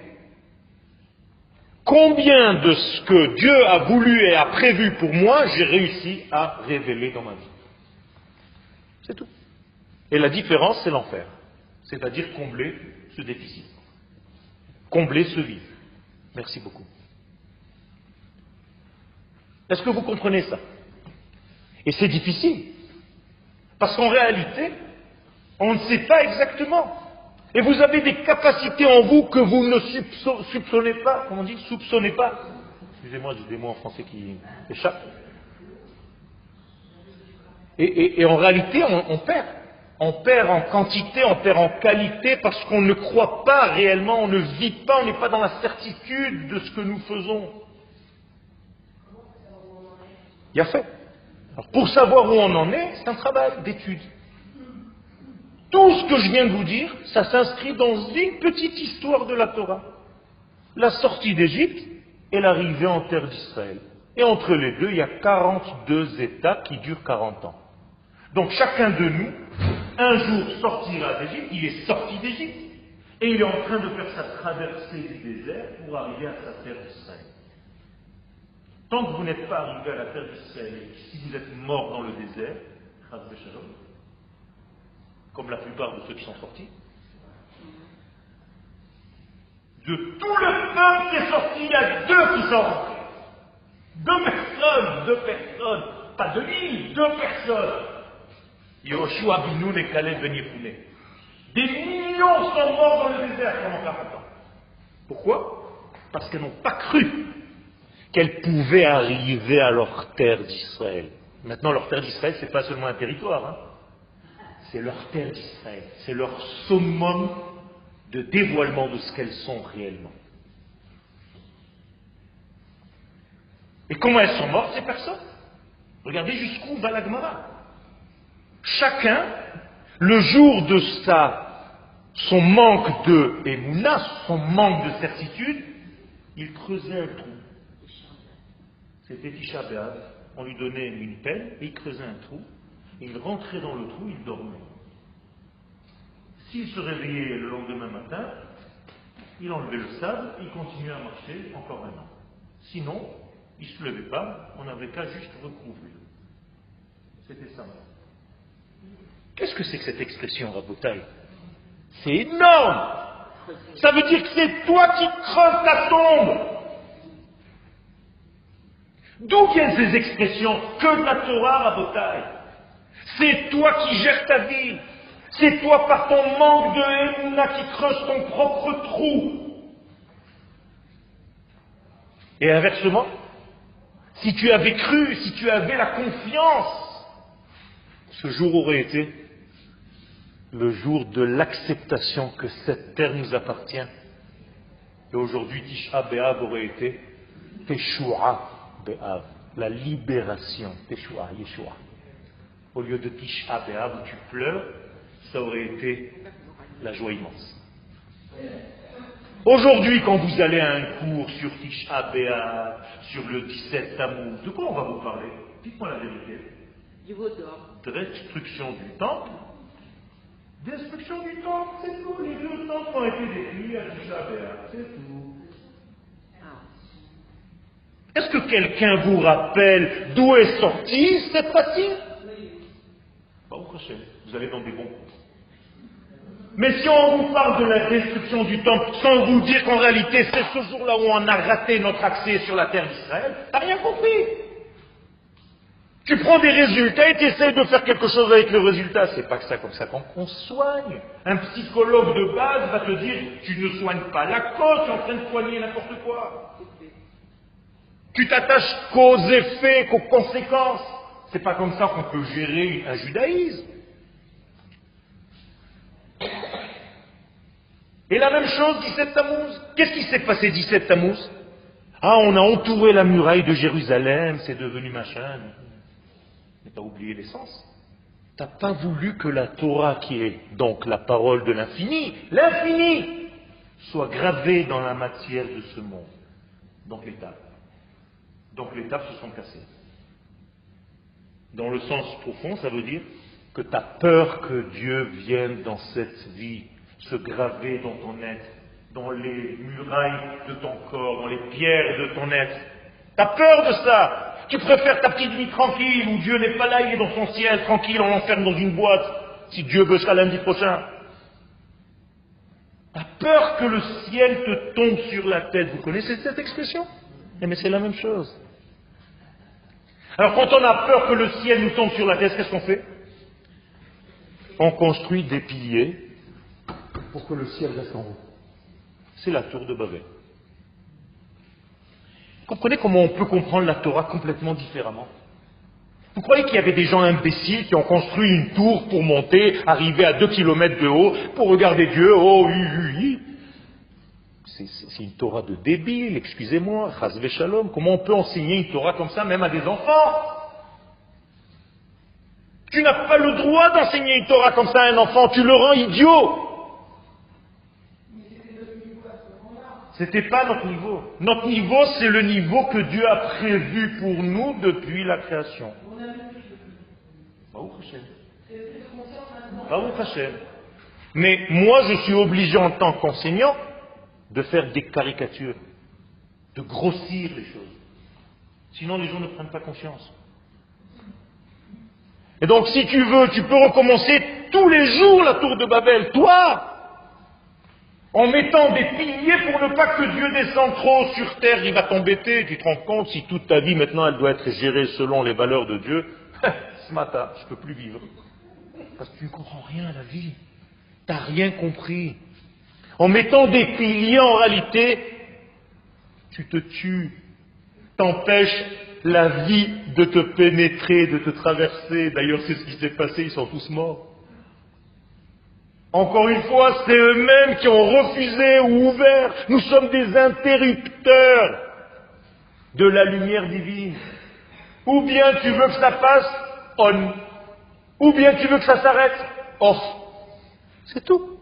Combien de ce que Dieu a voulu et a prévu pour moi, j'ai réussi à révéler dans ma vie? C'est tout. Et la différence, c'est l'enfer. C'est-à-dire combler ce déficit. Combler ce vide. Merci beaucoup. Est-ce que vous comprenez ça? Et c'est difficile. Parce qu'en réalité, on ne sait pas exactement. Et vous avez des capacités en vous que vous ne soupçonnez pas. Comment on dit Soupçonnez pas. Excusez-moi, j'ai des mots en français qui échappent. Et, en réalité, on, perd. On perd en quantité, on perd en qualité parce qu'on ne croit pas réellement, on ne vit pas, on n'est pas dans la certitude de ce que nous faisons. Il y a fait. Pour savoir où on en est, c'est un travail d'étude. Tout ce que je viens de vous dire, ça s'inscrit dans une petite histoire de la Torah. La sortie d'Égypte et l'arrivée en terre d'Israël. Et entre les deux, il y a 42 états qui durent 40 ans. Donc chacun de nous un jour sortira d'Égypte, il est sorti d'Égypte, et il est en train de faire sa traversée du désert pour arriver à sa terre d'Israël. Tant que vous n'êtes pas arrivé à la terre d'Israël, si vous êtes mort dans le désert, comme la plupart de ceux qui sont sortis, de tout le peuple qui est sorti, il y a deux qui sont rentrés. Deux personnes, deux personnes, pas de l'île, deux personnes. Yoshua Binoun et Caleb Ben Des millions sont morts dans le désert pendant 40 ans. Pourquoi? Parce qu'elles n'ont pas cru qu'elles pouvaient arriver à leur terre d'Israël. Maintenant, leur terre d'Israël, ce n'est pas seulement un territoire, hein. c'est leur terre d'Israël, c'est leur summum de dévoilement de ce qu'elles sont réellement. Et comment elles sont mortes, ces personnes? Regardez jusqu'où va la Gemara. Chacun, le jour de son manque de émouna, son manque de certitude, il creusait un trou. C'était Tisha on lui donnait une pelle et il creusait un trou. Il rentrait dans le trou, il dormait. S'il se réveillait le lendemain matin, il enlevait le sable, il continuait à marcher encore un an. Sinon, il ne se levait pas, on n'avait qu'à juste recouvrir. C'était ça. Qu'est-ce que c'est que cette expression, Rabotaille C'est énorme Ça veut dire que c'est toi qui creuses ta tombe D'où viennent ces expressions Que la Torah, Rabotaille C'est toi qui gères ta vie c'est toi par ton manque de haine qui creuse ton propre trou. Et inversement, si tu avais cru, si tu avais la confiance, ce jour aurait été le jour de l'acceptation que cette terre nous appartient. Et aujourd'hui, Tisha aurait été Teshua Be'av, la libération, Teshua, Yeshua. Au lieu de Tisha Be'av où tu pleures, ça aurait été la joie immense. Aujourd'hui, quand vous allez à un cours sur Tisha B'Av, sur le 17 Tammuz, de quoi on va vous parler? Dites-moi la vérité. De destruction du temple. Destruction du temple, c'est tout. Les deux temples ont été détruits à Tisha B'Av, c'est tout. Est-ce que quelqu'un vous rappelle d'où est sortie cette pratique Vous allez dans des bons cours. Mais si on vous parle de la destruction du temple sans vous dire qu'en réalité c'est ce jour-là où on a raté notre accès sur la terre d'Israël, t'as rien compris. Tu prends des résultats et tu essaies de faire quelque chose avec le résultat. C'est pas que ça comme ça qu'on soigne. Un psychologue de base va te dire tu ne soignes pas la cause, tu es en train de soigner n'importe quoi. Tu t'attaches qu'aux effets, qu'aux conséquences. C'est pas comme ça qu'on peut gérer un judaïsme. Et la même chose 17 Tammuz. Qu'est-ce qui s'est passé 17 Tammuz? Ah, on a entouré la muraille de Jérusalem, c'est devenu machin. Mais t'as oublié l'essence. T'as pas voulu que la Torah, qui est donc la parole de l'infini, l'infini, soit gravée dans la matière de ce monde. Donc tables. Donc les tables se sont cassées. Dans le sens profond, ça veut dire que tu as peur que Dieu vienne dans cette vie se graver dans ton être, dans les murailles de ton corps, dans les pierres de ton être. Tu as peur de ça. Tu préfères ta petite vie tranquille où Dieu n'est pas là, il est dans son ciel, tranquille, on l'enferme dans une boîte, si Dieu veut sera lundi prochain. Tu as peur que le ciel te tombe sur la tête. Vous connaissez cette expression? Eh, Mais c'est la même chose. Alors quand on a peur que le ciel nous tombe sur la tête, qu'est-ce qu'on fait? On construit des piliers pour que le ciel reste en haut. C'est la tour de Babel. Comprenez comment on peut comprendre la Torah complètement différemment? Vous croyez qu'il y avait des gens imbéciles qui ont construit une tour pour monter, arriver à deux kilomètres de haut, pour regarder Dieu, oh oui, oui, oui. C'est une Torah de débile, excusez-moi, Shalom. Comment on peut enseigner une Torah comme ça même à des enfants? Tu n'as pas le droit d'enseigner une Torah comme ça à un enfant, tu le rends idiot. C'était pas notre niveau. Notre niveau, c'est le niveau que Dieu a prévu pour nous depuis la création. Mais moi, je suis obligé en tant qu'enseignant de faire des caricatures, de grossir les choses. Sinon, les gens ne prennent pas conscience. Et donc, si tu veux, tu peux recommencer tous les jours la tour de Babel, toi, en mettant des piliers pour ne pas que Dieu descende trop sur terre, il va t'embêter. Tu te rends compte si toute ta vie maintenant elle doit être gérée selon les valeurs de Dieu. Ce matin, je ne peux plus vivre. Parce que tu ne comprends rien à la vie. Tu n'as rien compris. En mettant des piliers, en réalité, tu te tues, t'empêches la vie de te pénétrer, de te traverser. D'ailleurs, c'est ce qui s'est passé, ils sont tous morts. Encore une fois, c'est eux-mêmes qui ont refusé ou ouvert. Nous sommes des interrupteurs de la lumière divine. Ou bien tu veux que ça passe on, ou bien tu veux que ça s'arrête off. C'est tout.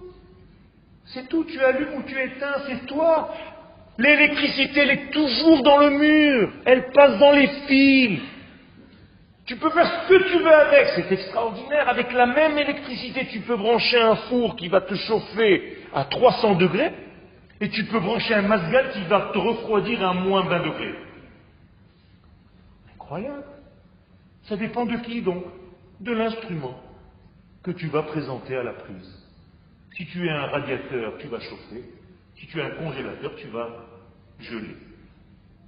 C'est tout. Tu allumes ou tu éteins, c'est toi. L'électricité, elle est toujours dans le mur. Elle passe dans les fils. Tu peux faire ce que tu veux avec, c'est extraordinaire. Avec la même électricité, tu peux brancher un four qui va te chauffer à 300 degrés, et tu peux brancher un masgal qui va te refroidir à moins 20 degrés. Incroyable. Ça dépend de qui donc? De l'instrument que tu vas présenter à la prise. Si tu es un radiateur, tu vas chauffer. Si tu es un congélateur, tu vas geler.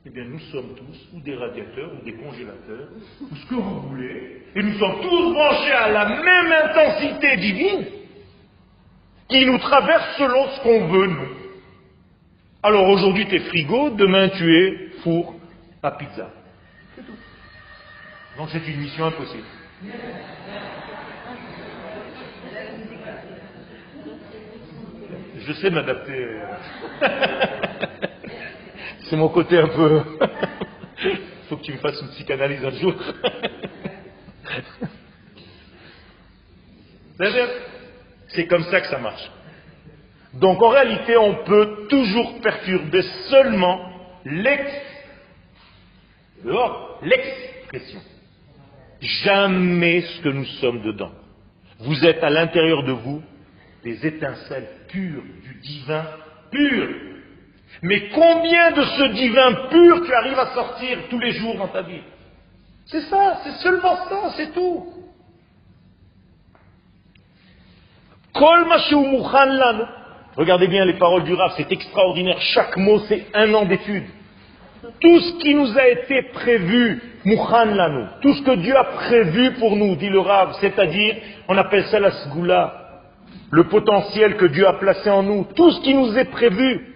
Eh bien, nous sommes tous ou des radiateurs ou des congélateurs, ou ce que vous voulez, et nous sommes tous branchés à la même intensité divine qui nous traverse selon ce qu'on veut, nous. Alors aujourd'hui, tu es frigo, demain, tu es four à pizza. C'est tout. Donc c'est une mission impossible. Je sais m'adapter. C'est mon côté un peu. faut que tu me fasses une psychanalyse un jour. C'est comme ça que ça marche. Donc en réalité, on peut toujours perturber seulement l'expression. Jamais ce que nous sommes dedans. Vous êtes à l'intérieur de vous des étincelles pures du divin pur. Mais combien de ce divin pur tu arrives à sortir tous les jours dans ta vie? C'est ça, c'est seulement ça, c'est tout. Regardez bien les paroles du Rav, c'est extraordinaire. Chaque mot, c'est un an d'étude. Tout ce qui nous a été prévu, lanu, tout ce que Dieu a prévu pour nous, dit le Rav, c'est-à-dire, on appelle ça la sgoula, le potentiel que Dieu a placé en nous, tout ce qui nous est prévu,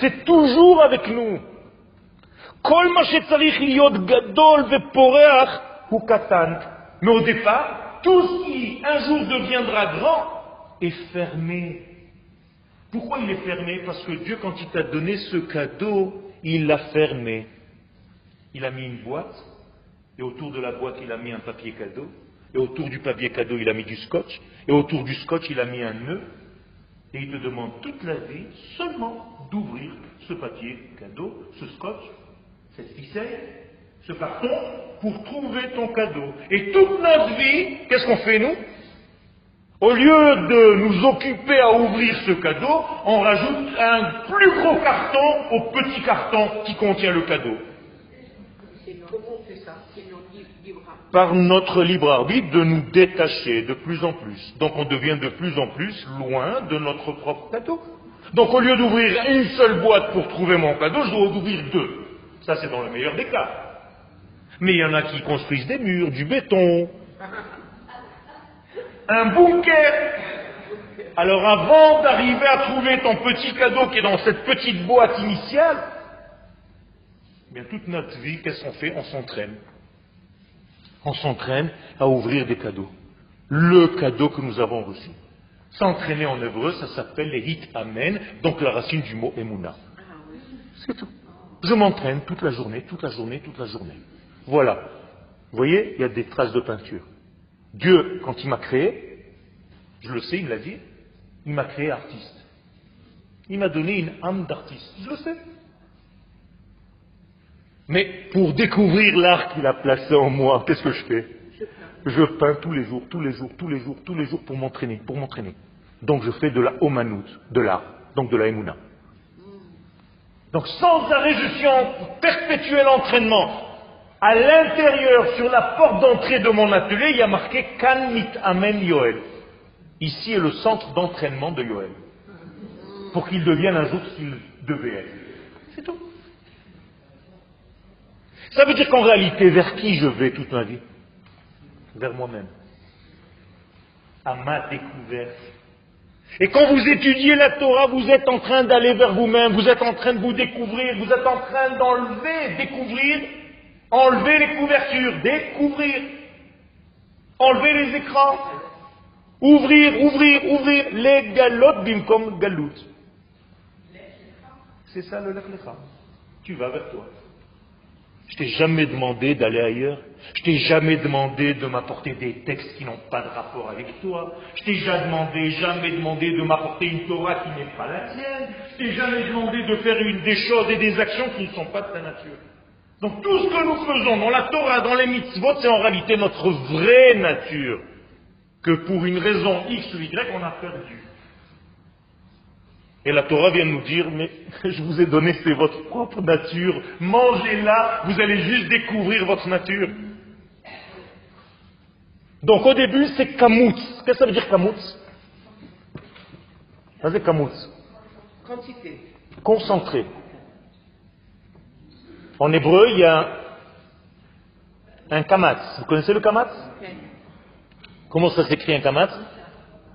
c'est toujours avec nous. Mais au départ, tout ce qui un jour deviendra grand est fermé. Pourquoi il est fermé? Parce que Dieu, quand il t'a donné ce cadeau, il l'a fermé. Il a mis une boîte, et autour de la boîte, il a mis un papier cadeau, et autour du papier cadeau, il a mis du scotch, et autour du scotch, il a mis un nœud, et il te demande toute la vie seulement d'ouvrir ce papier cadeau, ce scotch, cette ficelle, ce carton, pour trouver ton cadeau. Et toute notre vie, qu'est-ce qu'on fait nous? Au lieu de nous occuper à ouvrir ce cadeau, on rajoute un plus gros carton au petit carton qui contient le cadeau. Par notre libre arbitre de nous détacher de plus en plus. Donc on devient de plus en plus loin de notre propre cadeau. Donc au lieu d'ouvrir une seule boîte pour trouver mon cadeau, je dois ouvrir deux. Ça c'est dans le meilleur des cas. Mais il y en a qui construisent des murs, du béton, un bunker. Alors avant d'arriver à trouver ton petit cadeau qui est dans cette petite boîte initiale, eh bien toute notre vie, qu'est-ce qu'on fait? On s'entraîne on s'entraîne à ouvrir des cadeaux. Le cadeau que nous avons reçu. S'entraîner en hébreu, ça s'appelle les hit amen, donc la racine du mot emuna. C'est tout. Je m'entraîne toute la journée, toute la journée, toute la journée. Voilà. Vous voyez, il y a des traces de peinture. Dieu, quand il m'a créé, je le sais, il l'a dit, il m'a créé artiste. Il m'a donné une âme d'artiste. Je le sais. Mais pour découvrir l'art qu'il a placé en moi, qu'est-ce que je fais? Je peins tous les jours, tous les jours, tous les jours, tous les jours pour m'entraîner, pour m'entraîner. Donc je fais de la omanout, de l'art, donc de la emuna. Donc sans arrêt, je suis en perpétuel entraînement. À l'intérieur, sur la porte d'entrée de mon atelier, il y a marqué Kan mit amen Yoel. Ici est le centre d'entraînement de Yoel. Pour qu'il devienne un jour ce devait être. C'est tout. Ça veut dire qu'en réalité, vers qui je vais toute ma vie? Vers moi-même. À ma découverte. Et quand vous étudiez la Torah, vous êtes en train d'aller vers vous-même, vous êtes en train de vous découvrir, vous êtes en train d'enlever, découvrir, enlever les couvertures, découvrir, enlever les écrans, ouvrir, ouvrir, ouvrir les galotes bimkom galout. C'est ça le lechlecha. Tu vas vers toi. Je t'ai jamais demandé d'aller ailleurs. Je t'ai jamais demandé de m'apporter des textes qui n'ont pas de rapport avec toi. Je t'ai jamais demandé, jamais demandé de m'apporter une Torah qui n'est pas la tienne. Je t'ai jamais demandé de faire une, des choses et des actions qui ne sont pas de ta nature. Donc tout ce que nous faisons dans la Torah, dans les mitzvot, c'est en réalité notre vraie nature que pour une raison X ou Y, on a perdu. Et la Torah vient nous dire, mais je vous ai donné, c'est votre propre nature. Mangez-la, vous allez juste découvrir votre nature. Donc au début, c'est kamutz. Qu'est-ce que ça veut dire kamutz Ça veut dire kamutz. Quantité. Concentré. En hébreu, il y a un kamatz. Vous connaissez le kamatz? Comment ça s'écrit un kamatz?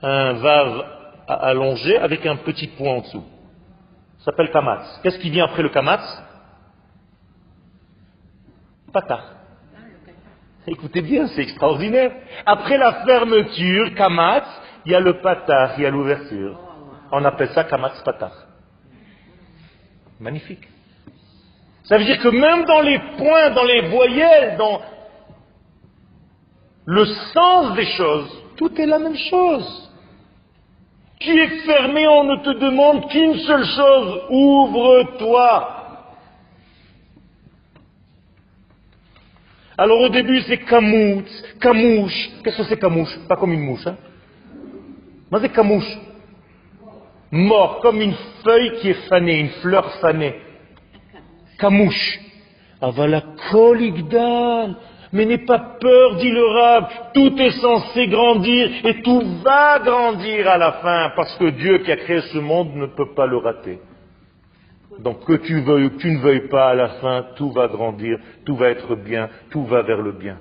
Un vav allongé avec un petit point en dessous. Ça s'appelle kamatz. Qu'est-ce qui vient après le kamatz? Patah. Écoutez bien, c'est extraordinaire. Après la fermeture, kamatz, il y a le patah, il y a l'ouverture. On appelle ça kamatz patah. Magnifique. Ça veut dire que même dans les points, dans les voyelles, dans le sens des choses, tout est la même chose. Tu es fermé, on ne te demande qu'une seule chose, ouvre-toi. Alors au début c'est camoutz, camouche. Qu'est-ce que c'est camouche Pas comme une mouche. Hein Mais c'est camouche. Mort, comme une feuille qui est fanée, une fleur fanée. Camouche. Avala koligdal. Mais n'aie pas peur, dit le rab, tout est censé grandir et tout va grandir à la fin, parce que Dieu qui a créé ce monde ne peut pas le rater. Donc que tu veuilles ou que tu ne veuilles pas, à la fin, tout va grandir, tout va être bien, tout va vers le bien.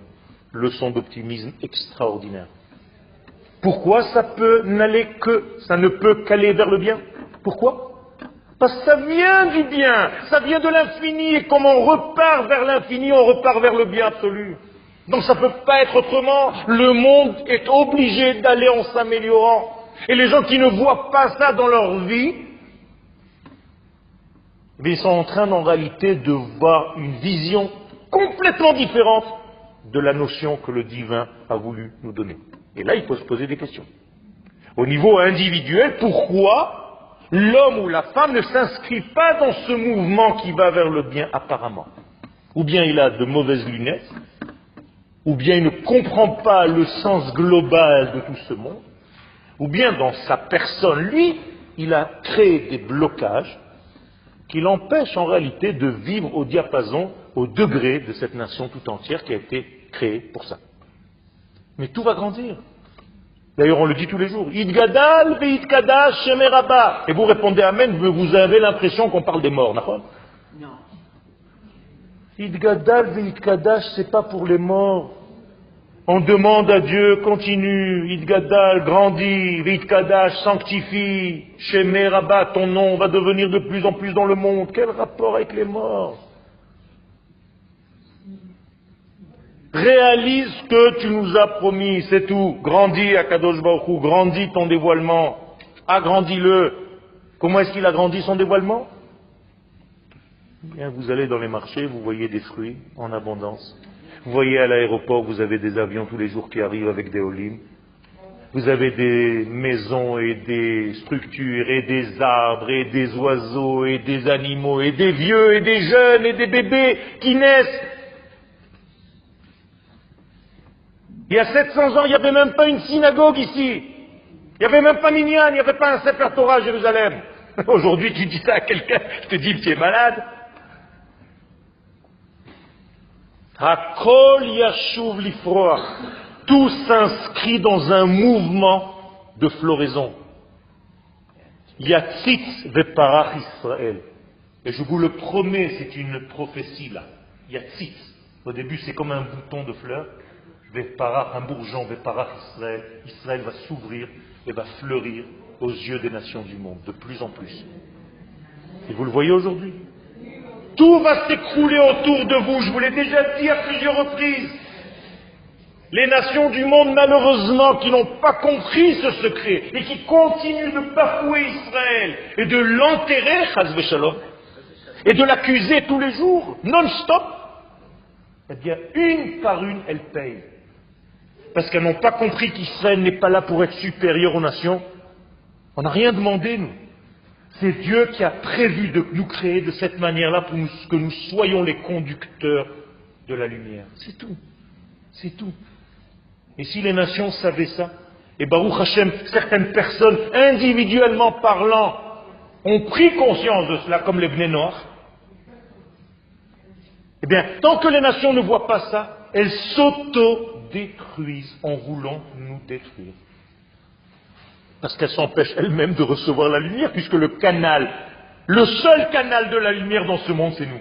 Leçon d'optimisme extraordinaire. Pourquoi ça peut n'aller que, ça ne peut qu'aller vers le bien? Pourquoi? Parce que ça vient du bien, ça vient de l'infini, et comme on repart vers l'infini, on repart vers le bien absolu. Donc ça ne peut pas être autrement. Le monde est obligé d'aller en s'améliorant. Et les gens qui ne voient pas ça dans leur vie, ils sont en train en réalité de voir une vision complètement différente de la notion que le divin a voulu nous donner. Et là, il faut se poser des questions. Au niveau individuel, pourquoi l'homme ou la femme ne s'inscrit pas dans ce mouvement qui va vers le bien apparemment Ou bien il a de mauvaises lunettes, ou bien il ne comprend pas le sens global de tout ce monde, ou bien dans sa personne, lui, il a créé des blocages qui l'empêchent en réalité de vivre au diapason, au degré de cette nation tout entière qui a été créée pour ça. Mais tout va grandir. D'ailleurs, on le dit tous les jours. Idgadal ve'idkadash shemeraba. Et vous répondez Amen, vous avez l'impression qu'on parle des morts, Non. Idgadal ve'idkadash, c'est pas pour les morts. On demande à Dieu, continue, Idgadal, grandis, Vidkadash, sanctifie, Shemeraba, ton nom va devenir de plus en plus dans le monde. Quel rapport avec les morts? Réalise ce que tu nous as promis, c'est tout. Grandis, Akadosh Baruch grandis ton dévoilement. Agrandis-le. Comment est-ce qu'il a grandi son dévoilement? Bien, vous allez dans les marchés, vous voyez des fruits en abondance. Vous voyez à l'aéroport, vous avez des avions tous les jours qui arrivent avec des olimes. Vous avez des maisons et des structures et des arbres et des oiseaux et des animaux et des vieux et des jeunes et des bébés qui naissent. Il y a 700 ans, il n'y avait même pas une synagogue ici. Il n'y avait même pas Minyan, il n'y avait pas un Sefer Torah à Jérusalem. Aujourd'hui, tu dis ça à quelqu'un, je te dis, tu es malade. Yashuv. Tout s'inscrit dans un mouvement de floraison. Yatzitz Veparach Israël. Et je vous le promets, c'est une prophétie là. Yatzitz. Au début, c'est comme un bouton de fleurs. Veparach, un bourgeon, Veparach Israël. Israël va s'ouvrir et va fleurir aux yeux des nations du monde, de plus en plus. Et vous le voyez aujourd'hui. Tout va s'écrouler autour de vous, je vous l'ai déjà dit à plusieurs reprises. Les nations du monde, malheureusement, qui n'ont pas compris ce secret et qui continuent de bafouer Israël et de l'enterrer, et de l'accuser tous les jours, non-stop, eh bien, une par une, elles payent. Parce qu'elles n'ont pas compris qu'Israël n'est pas là pour être supérieur aux nations. On n'a rien demandé, nous. C'est Dieu qui a prévu de nous créer de cette manière-là pour que nous soyons les conducteurs de la lumière. C'est tout. C'est tout. Et si les nations savaient ça, et Baruch Hashem, certaines personnes, individuellement parlant, ont pris conscience de cela, comme les Bnei eh bien, tant que les nations ne voient pas ça, elles s'auto-détruisent en voulant nous détruire. Parce qu'elles s'empêchent elles-mêmes de recevoir la lumière, puisque le canal, le seul canal de la lumière dans ce monde, c'est nous.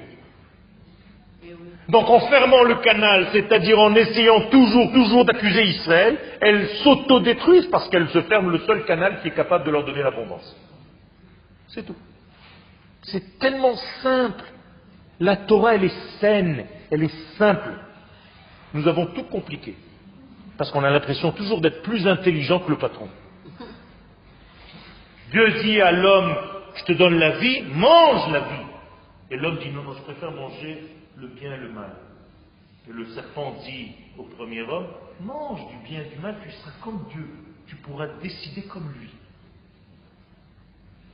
Donc en fermant le canal, c'est-à-dire en essayant toujours, toujours d'accuser Israël, elles s'autodétruisent parce qu'elles se ferment le seul canal qui est capable de leur donner l'abondance. C'est tout. C'est tellement simple. La Torah, elle est saine, elle est simple. Nous avons tout compliqué. Parce qu'on a l'impression toujours d'être plus intelligent que le patron. Dieu dit à l'homme, je te donne la vie, mange la vie. Et l'homme dit, non, non, je préfère manger le bien et le mal. Et le serpent dit au premier homme, mange du bien et du mal, tu seras comme Dieu. Tu pourras décider comme lui.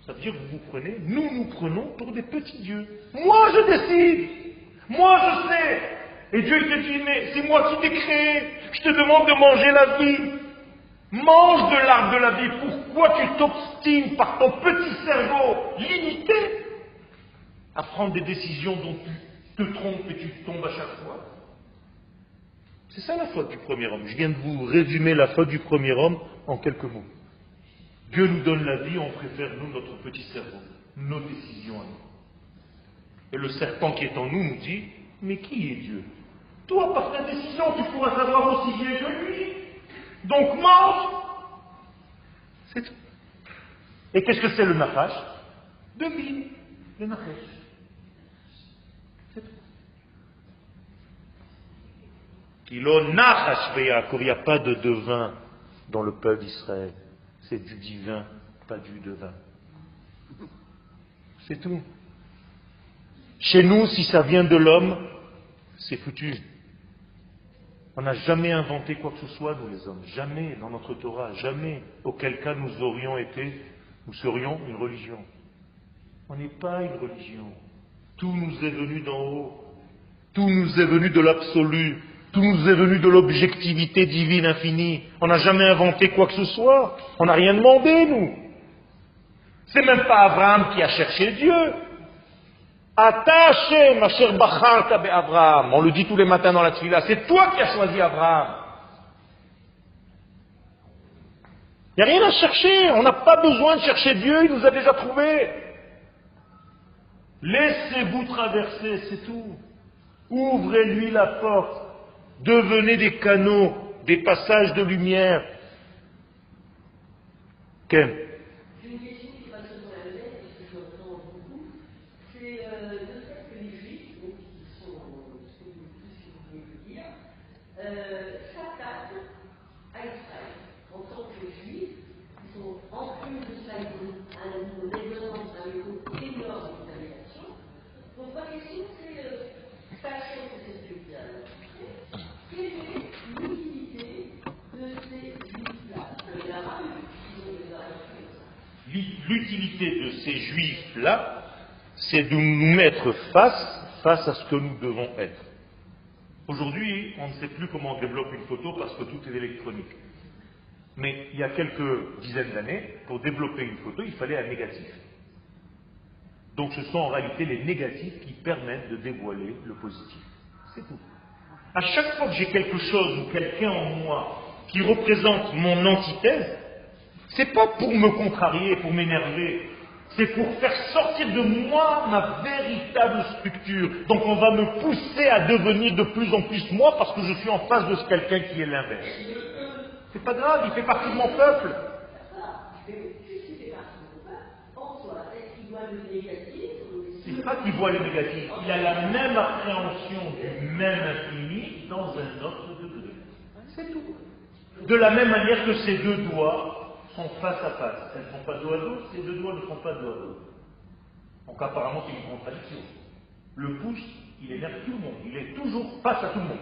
Ça veut dire que vous vous prenez, nous nous prenons pour des petits dieux. Moi je décide. Moi je sais. Et Dieu te dit, mais c'est moi qui t'ai créé. Je te demande de manger la vie. Mange de l'arbre de la vie. Pourquoi tu t'obstines par ton petit cerveau limité à prendre des décisions dont tu te trompes et tu tombes à chaque fois? C'est ça la faute du premier homme. Je viens de vous résumer la faute du premier homme en quelques mots. Dieu nous donne la vie, on préfère nous notre petit cerveau, nos décisions à nous. Et le serpent qui est en nous nous dit, mais qui est Dieu? Toi, par ta décision, tu pourras savoir aussi bien que lui. Donc mange C'est tout. Et qu'est-ce que c'est le nafash De vie, le nafash. C'est tout. Il n'y a pas de devin dans le peuple d'Israël. C'est du divin, pas du devin. C'est tout. Chez nous, si ça vient de l'homme, c'est foutu. On n'a jamais inventé quoi que ce soit, nous les hommes. Jamais dans notre Torah, jamais. Auquel cas nous aurions été, nous serions une religion. On n'est pas une religion. Tout nous est venu d'en haut. Tout nous est venu de l'absolu. Tout nous est venu de l'objectivité divine infinie. On n'a jamais inventé quoi que ce soit. On n'a rien demandé, nous. C'est même pas Abraham qui a cherché Dieu. Attaché, ma chère Bacharta Abraham. On le dit tous les matins dans la tefila. C'est toi qui as choisi Abraham. Il n'y a rien à chercher. On n'a pas besoin de chercher Dieu. Il nous a déjà trouvé. Laissez-vous traverser, c'est tout. Ouvrez-lui la porte. Devenez des canaux, des passages de lumière. L'utilité de ces juifs-là, c'est de nous mettre face, face à ce que nous devons être. Aujourd'hui, on ne sait plus comment on développe une photo parce que tout est électronique. Mais il y a quelques dizaines d'années, pour développer une photo, il fallait un négatif. Donc ce sont en réalité les négatifs qui permettent de dévoiler le positif. C'est tout. À chaque fois que j'ai quelque chose ou quelqu'un en moi qui représente mon antithèse, c'est pas pour me contrarier, pour m'énerver, c'est pour faire sortir de moi ma véritable structure. Donc on va me pousser à devenir de plus en plus moi parce que je suis en face de quelqu'un qui est l'inverse. C'est pas grave, il fait partie de mon peuple. C'est pas qu'il voit le négatif, il a la même appréhension du même infini dans un autre degré. C'est tout. De la même manière que ces deux doigts sont face à face. Elles ne sont pas dos à dos, ces deux doigts ne sont pas dos à dos. Donc apparemment, c'est une contradiction. Le pouce, il énerve tout le monde. Il est toujours face à tout le monde.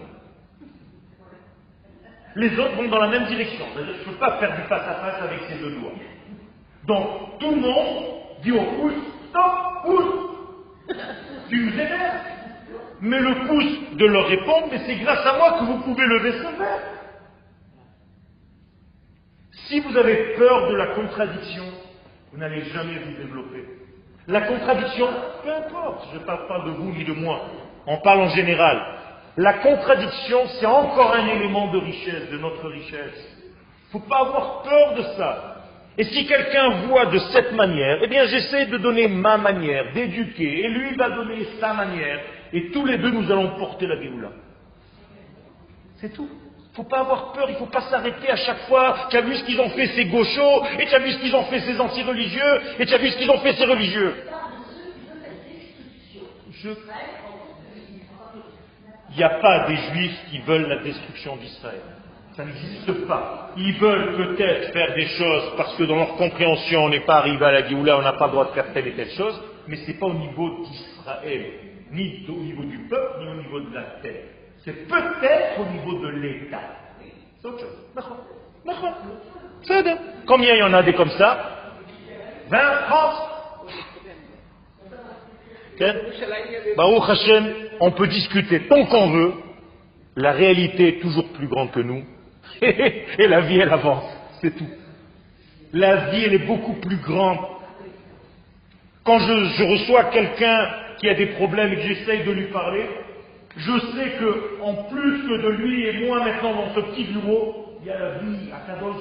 Les autres vont dans la même direction. Je ne peux pas faire du face à face avec ces deux doigts. Donc, tout le monde dit au pouce, stop, pouce Tu nous énerves. Mais le pouce de leur répondre, mais c'est grâce à moi que vous pouvez lever ce verre. Si vous avez peur de la contradiction, vous n'allez jamais vous développer. La contradiction, peu importe, je ne parle pas de vous ni de moi, on parle en général. La contradiction, c'est encore un élément de richesse, de notre richesse. Il ne faut pas avoir peur de ça. Et si quelqu'un voit de cette manière, eh bien j'essaie de donner ma manière, d'éduquer, et lui va donner sa manière, et tous les deux nous allons porter la Géoula. C'est tout. Il ne faut pas avoir peur, il ne faut pas s'arrêter à chaque fois. Tu as vu ce qu'ils ont fait ces gauchos, et tu as vu ce qu'ils ont fait ces anti-religieux, et tu as vu ce qu'ils ont fait ces religieux. Il n'y a pas des juifs qui veulent la destruction d'Israël. Ça n'existe pas. Ils veulent peut-être faire des choses parce que dans leur compréhension, on n'est pas arrivé à la Géoula, on n'a pas le droit de faire telle et telle chose, mais ce n'est pas au niveau d'Israël, ni au niveau du peuple, ni au niveau de la terre. C'est peut-être au niveau de l'État. C'est autre chose. Combien il y en a des comme ça? 20, 30 Baruch Hashem, on peut discuter tant qu'on veut, la réalité est toujours plus grande que nous, et la vie elle avance, c'est tout. La vie elle est beaucoup plus grande. Quand je, je reçois quelqu'un qui a des problèmes et que j'essaye de lui parler, je sais que, en plus que de lui et moi maintenant dans ce petit bureau, il y a la vie, à Kadosh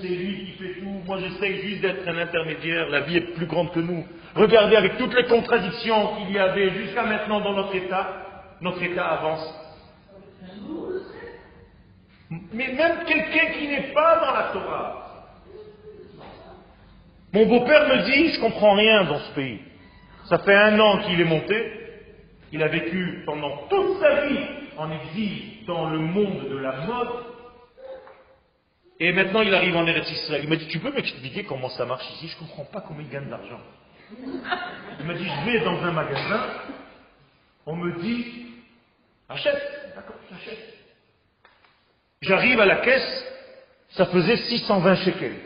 c'est lui qui fait tout, moi j'essaye juste d'être un intermédiaire, la vie est plus grande que nous. Regardez avec toutes les contradictions qu'il y avait jusqu'à maintenant dans notre État, notre État avance. Mais même quelqu'un qui n'est pas dans la Torah. Mon beau-père me dit, je comprends rien dans ce pays. Ça fait un an qu'il est monté, il a vécu pendant toute sa vie en exil dans le monde de la mode. Et maintenant, il arrive en Eretz Israël. Il m'a dit, tu peux m'expliquer comment ça marche ici? Je ne comprends pas comment il gagne de l'argent. Il m'a dit, je vais dans un magasin, on me dit, achète. D'accord, j'achète. J'arrive à la caisse, ça faisait 620 shekels.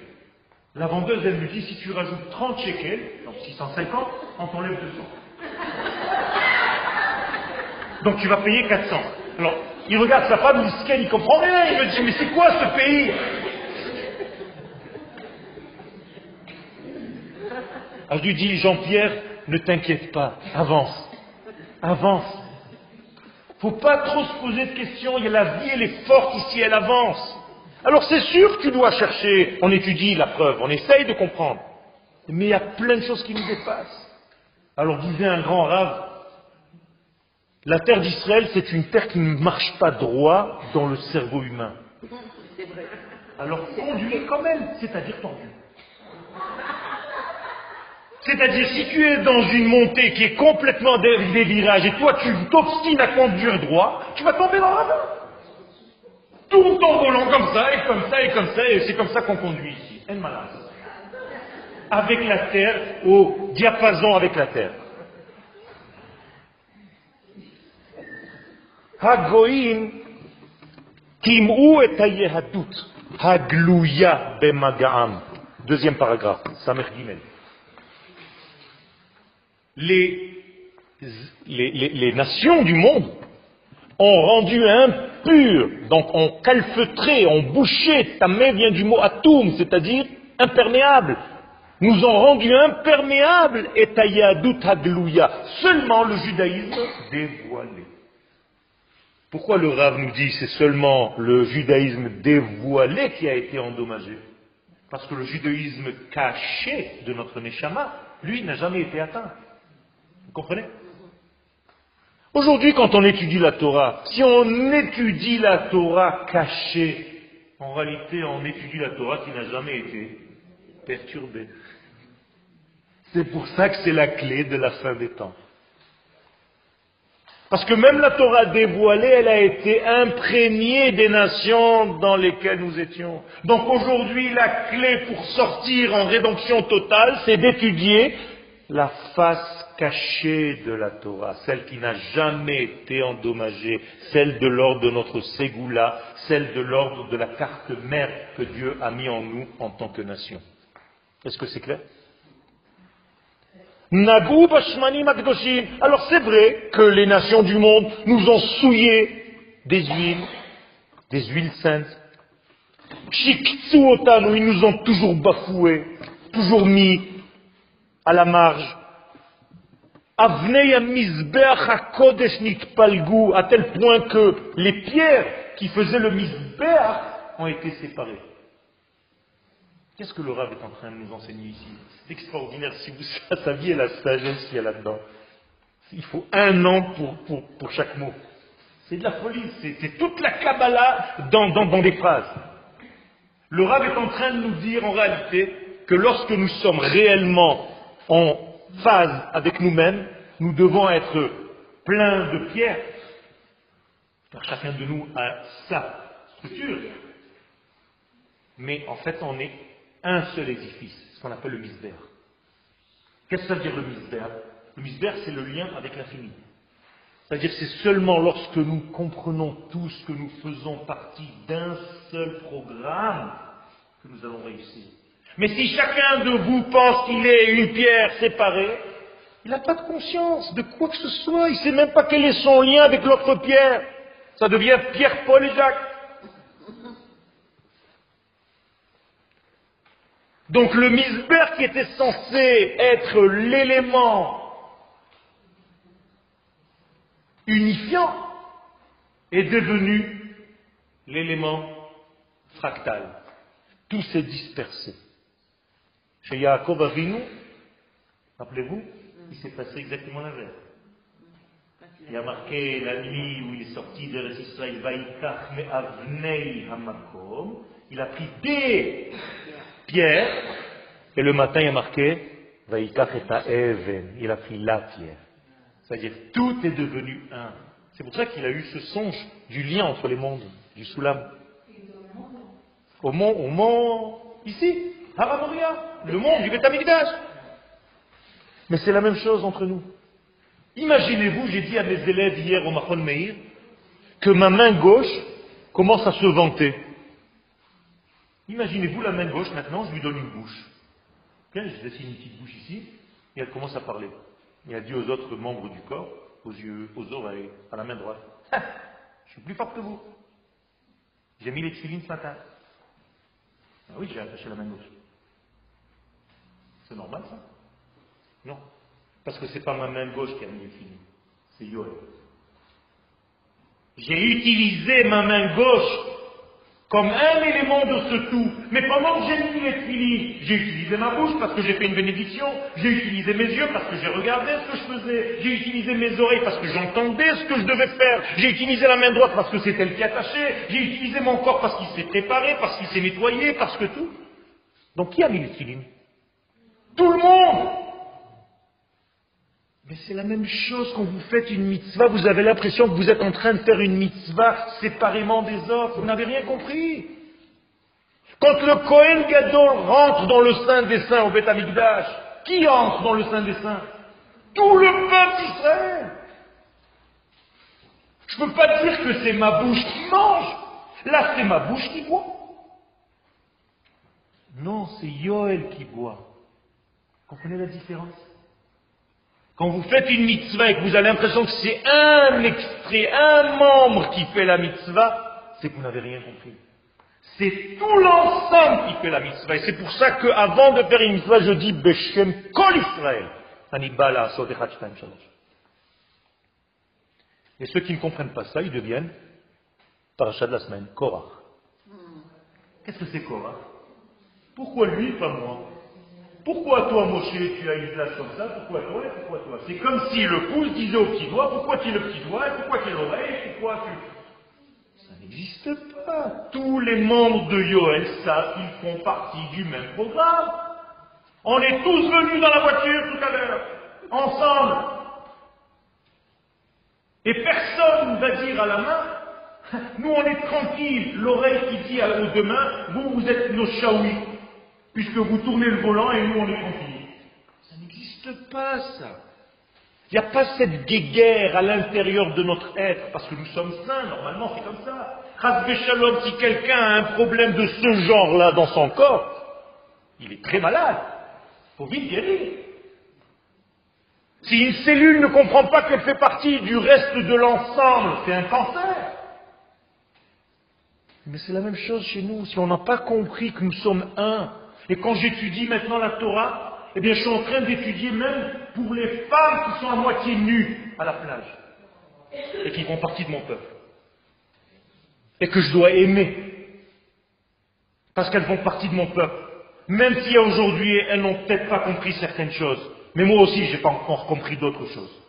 La vendeuse, elle me dit, si tu rajoutes 30 shekels, donc 650, on t'enlève 200. Donc tu vas payer 400. Alors, il regarde sa femme, il il comprend rien. Il me dit, mais c'est quoi ce pays? Alors je lui dis, Jean-Pierre, ne t'inquiète pas, avance. Avance. faut pas trop se poser de questions. Il y a la vie, elle est forte ici, elle avance. Alors c'est sûr que tu dois chercher. On étudie la preuve, on essaye de comprendre. Mais il y a plein de choses qui nous dépassent. Alors disait un grand rave, la terre d'Israël, c'est une terre qui ne marche pas droit dans le cerveau humain. Alors conduis comme elle, c'est-à-dire tordu. C'est-à-dire, si tu es dans une montée qui est complètement des, virages et toi tu t'obstines à conduire droit, tu vas tomber dans la main. Tourne ton volant comme ça, et comme ça, et comme ça, et c'est comme ça qu'on conduit ici. Avec la terre, au diapason avec la terre. הגויים טימאו את היהדות הגלויה במגעם. Deuxième paragraphe, Samer Gimel. Les, les, les, les nations du monde ont rendu impur, donc ont calfeutré, ont bouché, tamé vient du mot atum, c'est-à-dire imperméable, nous ont rendu imperméables et tayadut haglouya, seulement le judaïsme dévoilé. Pourquoi le Rav nous dit c'est seulement le judaïsme dévoilé qui a été endommagé? Parce que le judaïsme caché de notre Neshama, lui, n'a jamais été atteint. Vous comprenez? Aujourd'hui, quand on étudie la Torah, si on étudie la Torah cachée, en réalité, on étudie la Torah qui n'a jamais été perturbée. C'est pour ça que c'est la clé de la fin des temps. Parce que même la Torah dévoilée, elle a été imprégnée des nations dans lesquelles nous étions. Donc aujourd'hui, la clé pour sortir en rédemption totale, c'est d'étudier la face cachée de la Torah, celle qui n'a jamais été endommagée, celle de l'ordre de notre Ségoula, celle de l'ordre de la carte mère que Dieu a mis en nous en tant que nation. Est-ce que c'est clair? Alors c'est vrai que les nations du monde nous ont souillé des huiles, des huiles saintes. où ils nous ont toujours bafoués, toujours mis à la marge. à tel point que les pierres qui faisaient le misbeach ont été séparées. Qu'est-ce que le Rav est en train de nous enseigner ici? C'est extraordinaire. Si vous saviez la sagesse qu'il y a là-dedans. Il faut un an pour, pour, chaque mot. C'est de la folie. C'est toute la Kabbalah dans, dans, dans des phrases. Le Rav est en train de nous dire en réalité que lorsque nous sommes réellement en phase avec nous-mêmes, nous devons être pleins de pierres. Car chacun de nous a sa structure. Mais en fait, on est un seul édifice, ce qu'on appelle le misbère. Qu'est-ce que ça veut dire le misbère Le misbère, c'est le lien avec l'infini. C'est-à-dire c'est seulement lorsque nous comprenons tous que nous faisons partie d'un seul programme que nous allons réussir. Mais si chacun de vous pense qu'il est une pierre séparée, il n'a pas de conscience de quoi que ce soit. Il ne sait même pas quel est son lien avec l'autre pierre. Ça devient Pierre, Paul et Jacques. Donc le misber qui était censé être l'élément unifiant est devenu l'élément fractal. Tout s'est dispersé. Chez Yaakov Avinu, rappelez-vous, il s'est passé exactement l'inverse. Il a marqué la nuit où il est sorti de Israël, il a pris des pierre, et le matin il a marqué il a pris la pierre. C'est-à-dire tout est devenu un. C'est pour ça qu'il a eu ce songe du lien entre les mondes, du soulam. Au mont, au ici, Haramoria, le monde du Betamikdash. Mais c'est la même chose entre nous. Imaginez-vous, j'ai dit à mes élèves hier au Mahon Meir, que ma main gauche commence à se vanter. Imaginez-vous la main gauche, maintenant, je lui donne une bouche. Je dessine une petite bouche ici, et elle commence à parler. Et elle dit aux autres membres du corps, aux yeux, aux oreilles, à la main droite, je suis plus fort que vous. J'ai mis les ce matin. Ah oui, j'ai attaché la main gauche. C'est normal ça? Non. Parce que ce n'est pas ma main gauche qui a mis les c'est Yoel. J'ai utilisé ma main gauche comme un élément de ce tout. Mais pendant que j'ai mis les filines, j'ai utilisé ma bouche parce que j'ai fait une bénédiction, j'ai utilisé mes yeux parce que j'ai regardé ce que je faisais, j'ai utilisé mes oreilles parce que j'entendais ce que je devais faire, j'ai utilisé la main droite parce que c'est elle qui attachait, j'ai utilisé mon corps parce qu'il s'est préparé, parce qu'il s'est nettoyé, parce que tout. Donc qui a mis les filines Tout le monde mais c'est la même chose quand vous faites une mitzvah, vous avez l'impression que vous êtes en train de faire une mitzvah séparément des autres. Vous n'avez rien compris. Quand le Kohen Gadol rentre dans le sein des saints au Beth Amikdash, qui entre dans le sein des saints? Tout le peuple d'Israël. Je ne peux pas dire que c'est ma bouche qui mange. Là, c'est ma bouche qui boit. Non, c'est Yoel qui boit. Comprenez la différence? Quand vous faites une mitzvah et que vous avez l'impression que c'est un extrait, un membre qui fait la mitzvah, c'est que vous n'avez rien compris. C'est tout l'ensemble qui fait la mitzvah. Et c'est pour ça qu'avant de faire une mitzvah, je dis Beshem Kol Israël. Et ceux qui ne comprennent pas ça, ils deviennent parachat de la semaine, Korah. Qu'est-ce que c'est Korah? Pourquoi lui, pas moi? Pourquoi toi, Moshe, tu as une place comme ça? Pourquoi toi et pourquoi toi? C'est comme si le pouce disait au petit doigt, pourquoi tu es le petit doigt, et pourquoi tu es l'oreille, pourquoi tu... Ça n'existe pas. Tous les membres de Yoel savent qu'ils font partie du même programme. On est tous venus dans la voiture tout à l'heure, ensemble. Et personne ne va dire à la main, nous on est tranquille, l'oreille qui dit aux deux mains, vous vous êtes nos chaouis, puisque vous tournez le volant et nous on est tranquille. Ça n'existe pas ça. Il n'y a pas cette guéguerre à l'intérieur de notre être, parce que nous sommes saints, normalement c'est comme ça. Shalom, si quelqu'un a un problème de ce genre-là dans son corps, il est très malade. Il faut vite guérir. Si une cellule ne comprend pas qu'elle fait partie du reste de l'ensemble, c'est un cancer. Mais c'est la même chose chez nous. Si on n'a pas compris que nous sommes un, et quand j'étudie maintenant la Torah, eh bien je suis en train d'étudier même pour les femmes qui sont à moitié nues à la plage, et qui font partie de mon peuple, et que je dois aimer, parce qu'elles font partie de mon peuple, même si aujourd'hui elles n'ont peut-être pas compris certaines choses. Mais moi aussi, je n'ai pas encore compris d'autres choses.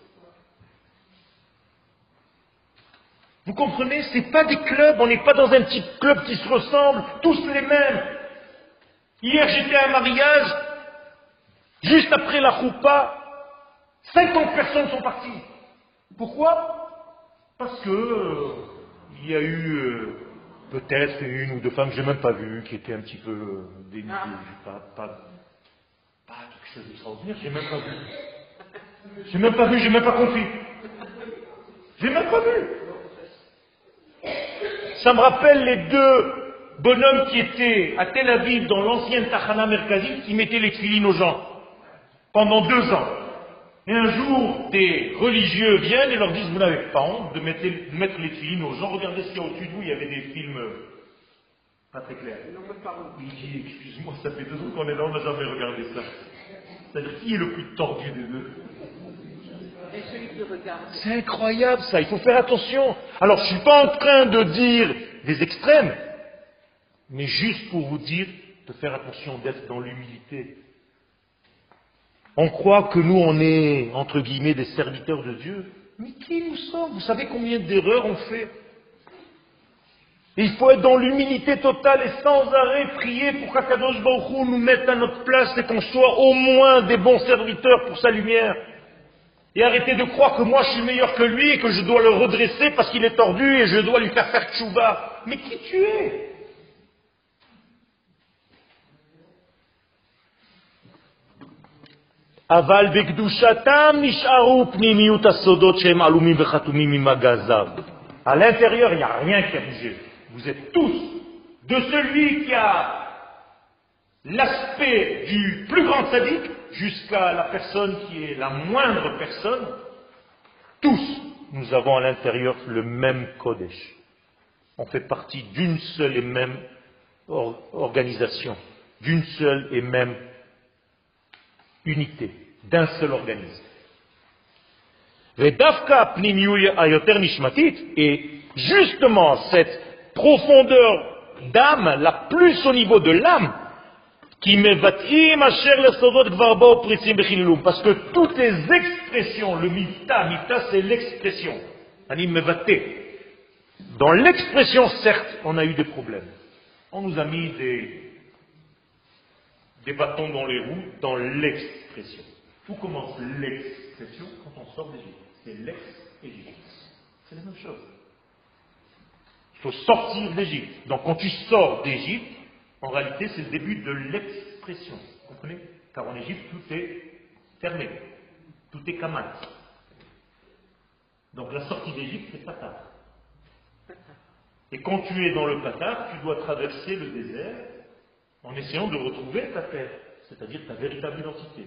Vous comprenez? Ce n'est pas des clubs, on n'est pas dans un petit club qui se ressemble, tous les mêmes. Hier, j'étais à un mariage, juste après la choupa, 50 personnes sont parties. Pourquoi? Parce que euh, il y a eu euh, peut-être une ou deux femmes que je n'ai même pas vues, qui étaient un petit peu euh, dénudées, pas, pas je j'ai même pas vu. J'ai même pas vu, j'ai même pas compris. J'ai même pas vu. Ça me rappelle les deux bonhommes qui étaient à Tel Aviv dans l'ancienne Tachana Merkazi qui mettaient les filines aux gens pendant deux ans. Et un jour, des religieux viennent et leur disent Vous n'avez pas honte de mettre, les filines aux gens? Regardez ce qu'il y a au-dessus de vous, il y avait des films pas très clairs. Il dit Excuse-moi, ça fait deux ans qu'on est là, on n'a jamais regardé ça. C'est-à-dire, qui est le plus tordu des deux? C'est incroyable ça, il faut faire attention. Alors, je ne suis pas en train de dire des extrêmes, mais juste pour vous dire de faire attention, d'être dans l'humilité. On croit que nous, on est, entre guillemets, des serviteurs de Dieu. Mais qui nous sommes? Vous savez combien d'erreurs on fait? Il faut être dans l'humilité totale et sans arrêt prier pour qu'Akadosh Baruch nous mette à notre place et qu'on soit au moins des bons serviteurs pour sa lumière. Et arrêter de croire que moi je suis meilleur que lui et que je dois le redresser parce qu'il est tordu et je dois lui faire faire tchouba. Mais qui tu es? Aval À l'intérieur, il n'y a rien qui a bougé vous êtes tous de celui qui a l'aspect du plus grand sadique jusqu'à la personne qui est la moindre personne, tous nous avons à l'intérieur le même Kodesh. On fait partie d'une seule et même organisation, d'une seule et même unité, d'un seul organisme. Et justement cette profondeur d'âme, la plus au niveau de l'âme, qui parce que toutes les expressions, le mita, mita c'est l'expression, dans l'expression, certes, on a eu des problèmes. On nous a mis des, des bâtons dans les roues dans l'expression. Où commence l'expression quand on sort d'Égypte C'est l'ex-Égypte. C'est la même chose. Il faut sortir d'Égypte. Donc quand tu sors d'Égypte, en réalité, c'est le début de l'expression. Vous comprenez? Car en Égypte, tout est fermé. Tout est kamat. Donc la sortie d'Égypte, c'est patar. Et quand tu es dans le patar, tu dois traverser le désert en essayant de retrouver ta terre, c'est-à-dire ta véritable identité.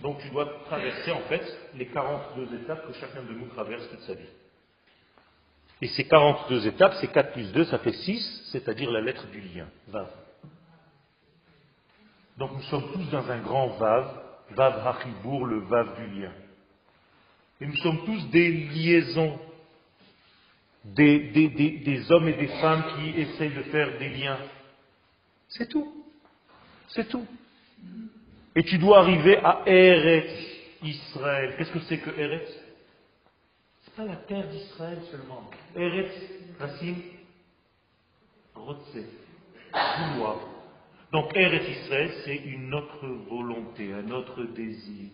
Donc tu dois traverser en fait les 42 étapes que chacun de nous traverse toute sa vie. Et ces 42 étapes, c'est 4 plus 2, ça fait 6, c'est-à-dire la lettre du lien, Vav. Donc nous sommes tous dans un grand Vav, Vav Hachibour, le Vav du lien. Et nous sommes tous des liaisons, des hommes et des femmes qui essayent de faire des liens. C'est tout. C'est tout. Et tu dois arriver à Eretz Israël. Qu'est-ce que c'est que Eretz? C'est pas la terre d'Israël seulement. Eretz, racine, Rotse, vouloir. Donc Eretz Israël, c'est une autre volonté, un autre désir.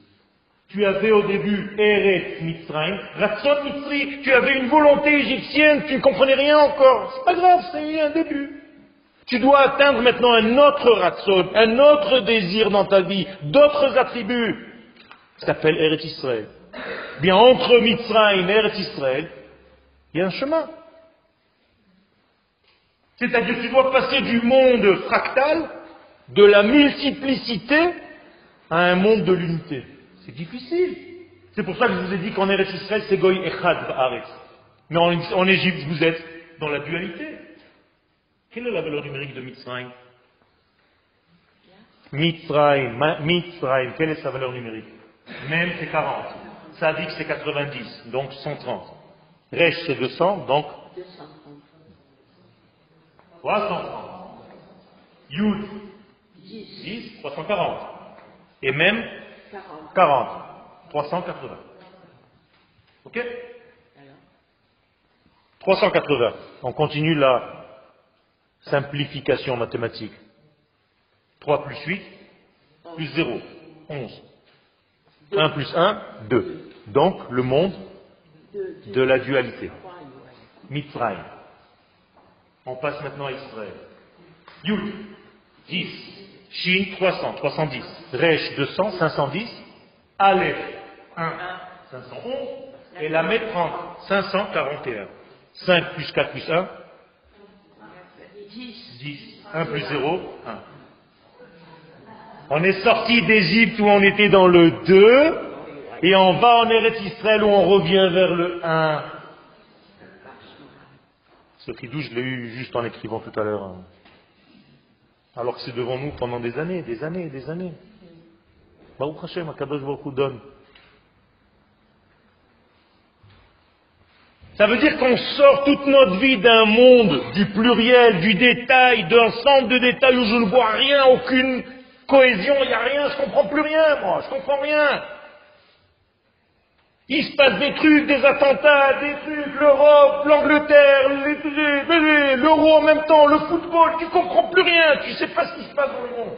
Tu avais au début Eretz Mitzrayim, Ratson Mitzri, tu avais une volonté égyptienne, tu ne comprenais rien encore. C'est pas grave, c'est un début. Tu dois atteindre maintenant un autre ratson, un autre désir dans ta vie, d'autres attributs. Ça s'appelle Eretz Israël. Bien, entre Mitzrayim et Eretz Israël, il y a un chemin. C'est-à-dire que tu dois passer du monde fractal, de la multiplicité, à un monde de l'unité. C'est difficile. C'est pour ça que je vous ai dit qu'en Eretz Israël, c'est Goy Echad Ba'aretz. Mais en Égypte, vous êtes dans la dualité. Quelle est la valeur numérique de Mitzrayim? Mitzrayim, Mitzrayim, quelle est sa valeur numérique? Même c'est 40. Sadik c'est 90, donc 130. Resh c'est 200, donc 330. Yud 10, 340. Et même 40. 380. Ok? 380. On continue là simplification mathématique. 3 plus 8, plus 0, 11. 1 plus 1, 2. Donc, le monde de la dualité. Mitzrayim. On passe maintenant à Israël. Yud, 10. Shin, 300, 310. Resh, 200, 510. Aleph, 1, 511. Et la 30, 541. 5 plus 4 plus 1, 10. 1 plus 0, 1. On est sorti d'Égypte où on était dans le 2, et on va en Eretz Israël où on revient vers le 1. Ce doux, je l'ai eu juste en écrivant tout à l'heure. Hein. Alors que c'est devant nous pendant des années, des années, des années. Baruch Hashem, Akadosh Baruch donne. Ça veut dire qu'on sort toute notre vie d'un monde du pluriel, du détail, d'un centre de détails où je ne vois rien, aucune cohésion, il n'y a rien, je ne comprends plus rien, moi, je ne comprends rien. Il se passe des trucs, des attentats, des trucs, l'Europe, l'Angleterre, l'euro en même temps, le football, tu ne comprends plus rien, tu ne sais pas ce qui se passe dans le monde.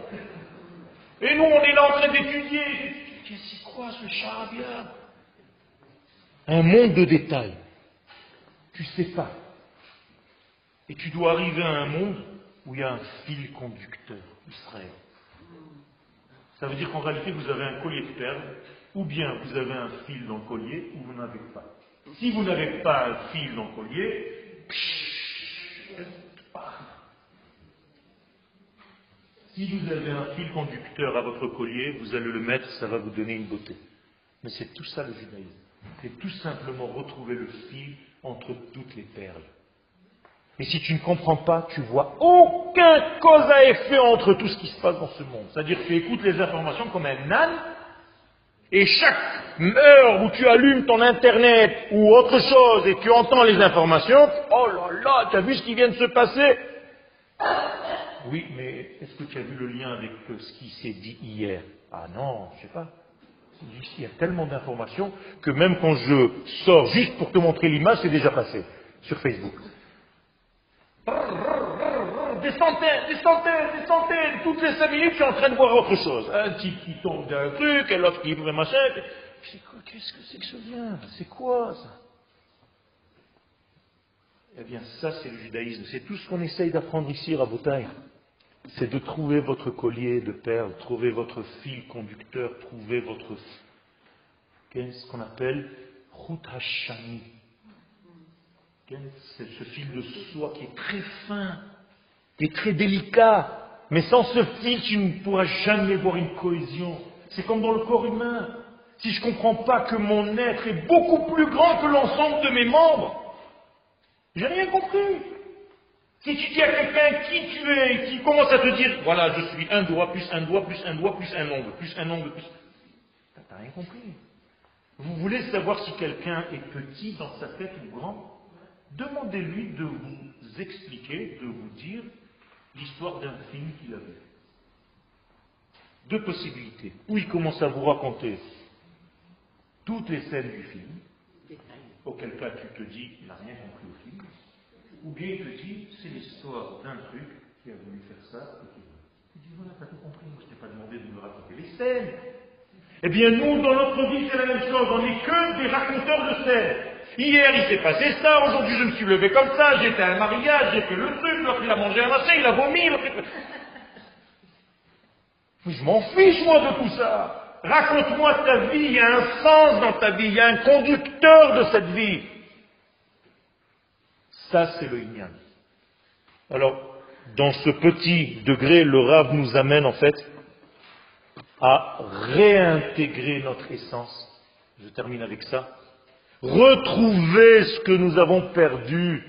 Et nous, on est là en train d'étudier. C'est quoi ce charabia? Un monde de détails. Tu sais pas. Et tu dois arriver à un monde où il y a un fil conducteur, Israël. Ça veut dire qu'en réalité, vous avez un collier de perles, ou bien vous avez un fil dans le collier, ou vous n'avez pas. Si vous n'avez pas un fil dans le collier, si vous avez un fil conducteur à votre collier, vous allez le mettre, ça va vous donner une beauté. Mais c'est tout ça le judaïsme. C'est tout simplement retrouver le fil entre toutes les perles. Et si tu ne comprends pas, tu vois aucun cause à effet entre tout ce qui se passe dans ce monde. C'est-à-dire que tu écoutes les informations comme un âne, et chaque heure où tu allumes ton internet ou autre chose et tu entends les informations, oh là là, tu as vu ce qui vient de se passer? Oui, mais est-ce que tu as vu le lien avec ce qui s'est dit hier? Ah non, je sais pas. Il y a tellement d'informations que même quand je sors juste pour te montrer l'image, c'est déjà passé sur Facebook. Des centaines, des centaines, des centaines, toutes les cinq minutes, je suis en train de voir autre chose. Un type qui tombe d'un truc, et l'autre qui fait machin. Qu'est-ce que c'est que ce lien? C'est quoi ça? Eh bien, ça, c'est le judaïsme. C'est tout ce qu'on essaye d'apprendre ici à c'est de trouver votre collier de perles, trouver votre fil conducteur, trouver votre qu'est-ce qu'on appelle Chut Hashani. C'est ce fil de soie qui est très fin, qui est très délicat. Mais sans ce fil, tu ne pourras jamais voir une cohésion. C'est comme dans le corps humain. Si je ne comprends pas que mon être est beaucoup plus grand que l'ensemble de mes membres, j'ai rien compris. Si tu dis à quelqu'un qui tu es, qui commence à te dire, voilà, je suis un doigt, plus un doigt, plus un doigt, plus un ongle, plus un ongle, plus... T'as rien compris. Vous voulez savoir si quelqu'un est petit dans sa tête ou grand? Demandez-lui de vous expliquer, de vous dire l'histoire d'un film qu'il a vu. Deux possibilités. Ou il commence à vous raconter toutes les scènes du film, auquel cas tu te dis, il n'a rien compris ou bien il te dit, c'est l'histoire d'un truc qui a voulu faire ça. Tu dis, voilà, t'as tout compris, moi je t'ai pas demandé de me raconter les scènes. Eh bien, nous, dans notre vie, c'est la même chose. On n'est que des raconteurs de scènes. Hier, il s'est passé ça. Aujourd'hui, je me suis levé comme ça. J'étais à un mariage. J'ai fait le truc. L'autre, il a mangé un machin. Il a vomi. Mais je m'en fiche, moi, de tout ça. Raconte-moi ta vie. Il y a un sens dans ta vie. Il y a un conducteur de cette vie. Ça, c'est le Inyan. Alors, dans ce petit degré, le Rav nous amène, en fait, à réintégrer notre essence. Je termine avec ça. Retrouver ce que nous avons perdu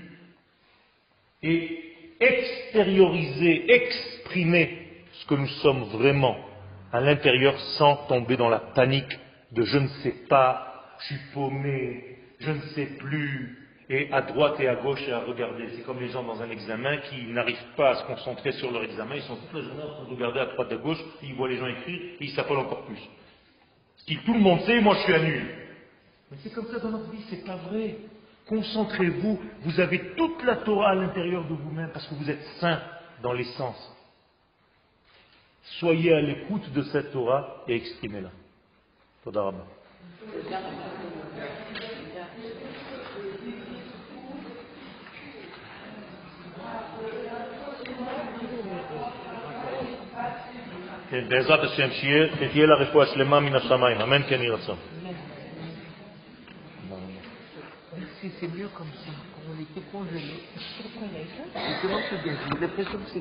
et extérioriser, exprimer ce que nous sommes vraiment à l'intérieur sans tomber dans la panique de je ne sais pas, je suis paumé, je ne sais plus, et à droite et à gauche et à regarder. C'est comme les gens dans un examen qui n'arrivent pas à se concentrer sur leur examen, ils sont toute la journée en train de regarder à droite et à gauche, ils voient les gens écrire, et ils s'appellent encore plus. Si tout le monde sait, moi je suis à nul. Mais c'est comme ça dans notre vie, c'est pas vrai. Concentrez-vous, vous avez toute la Torah à l'intérieur de vous-même parce que vous êtes saint dans l'essence. Soyez à l'écoute de cette Torah et exprimez-la. כן, בעזרת השם, שתהיה לה רפואה שלמה מן השמיים, אמן כן יהי רצון. C'est mieux comme ça. On était congelés. Je suis trop J'ai l'impression que c'était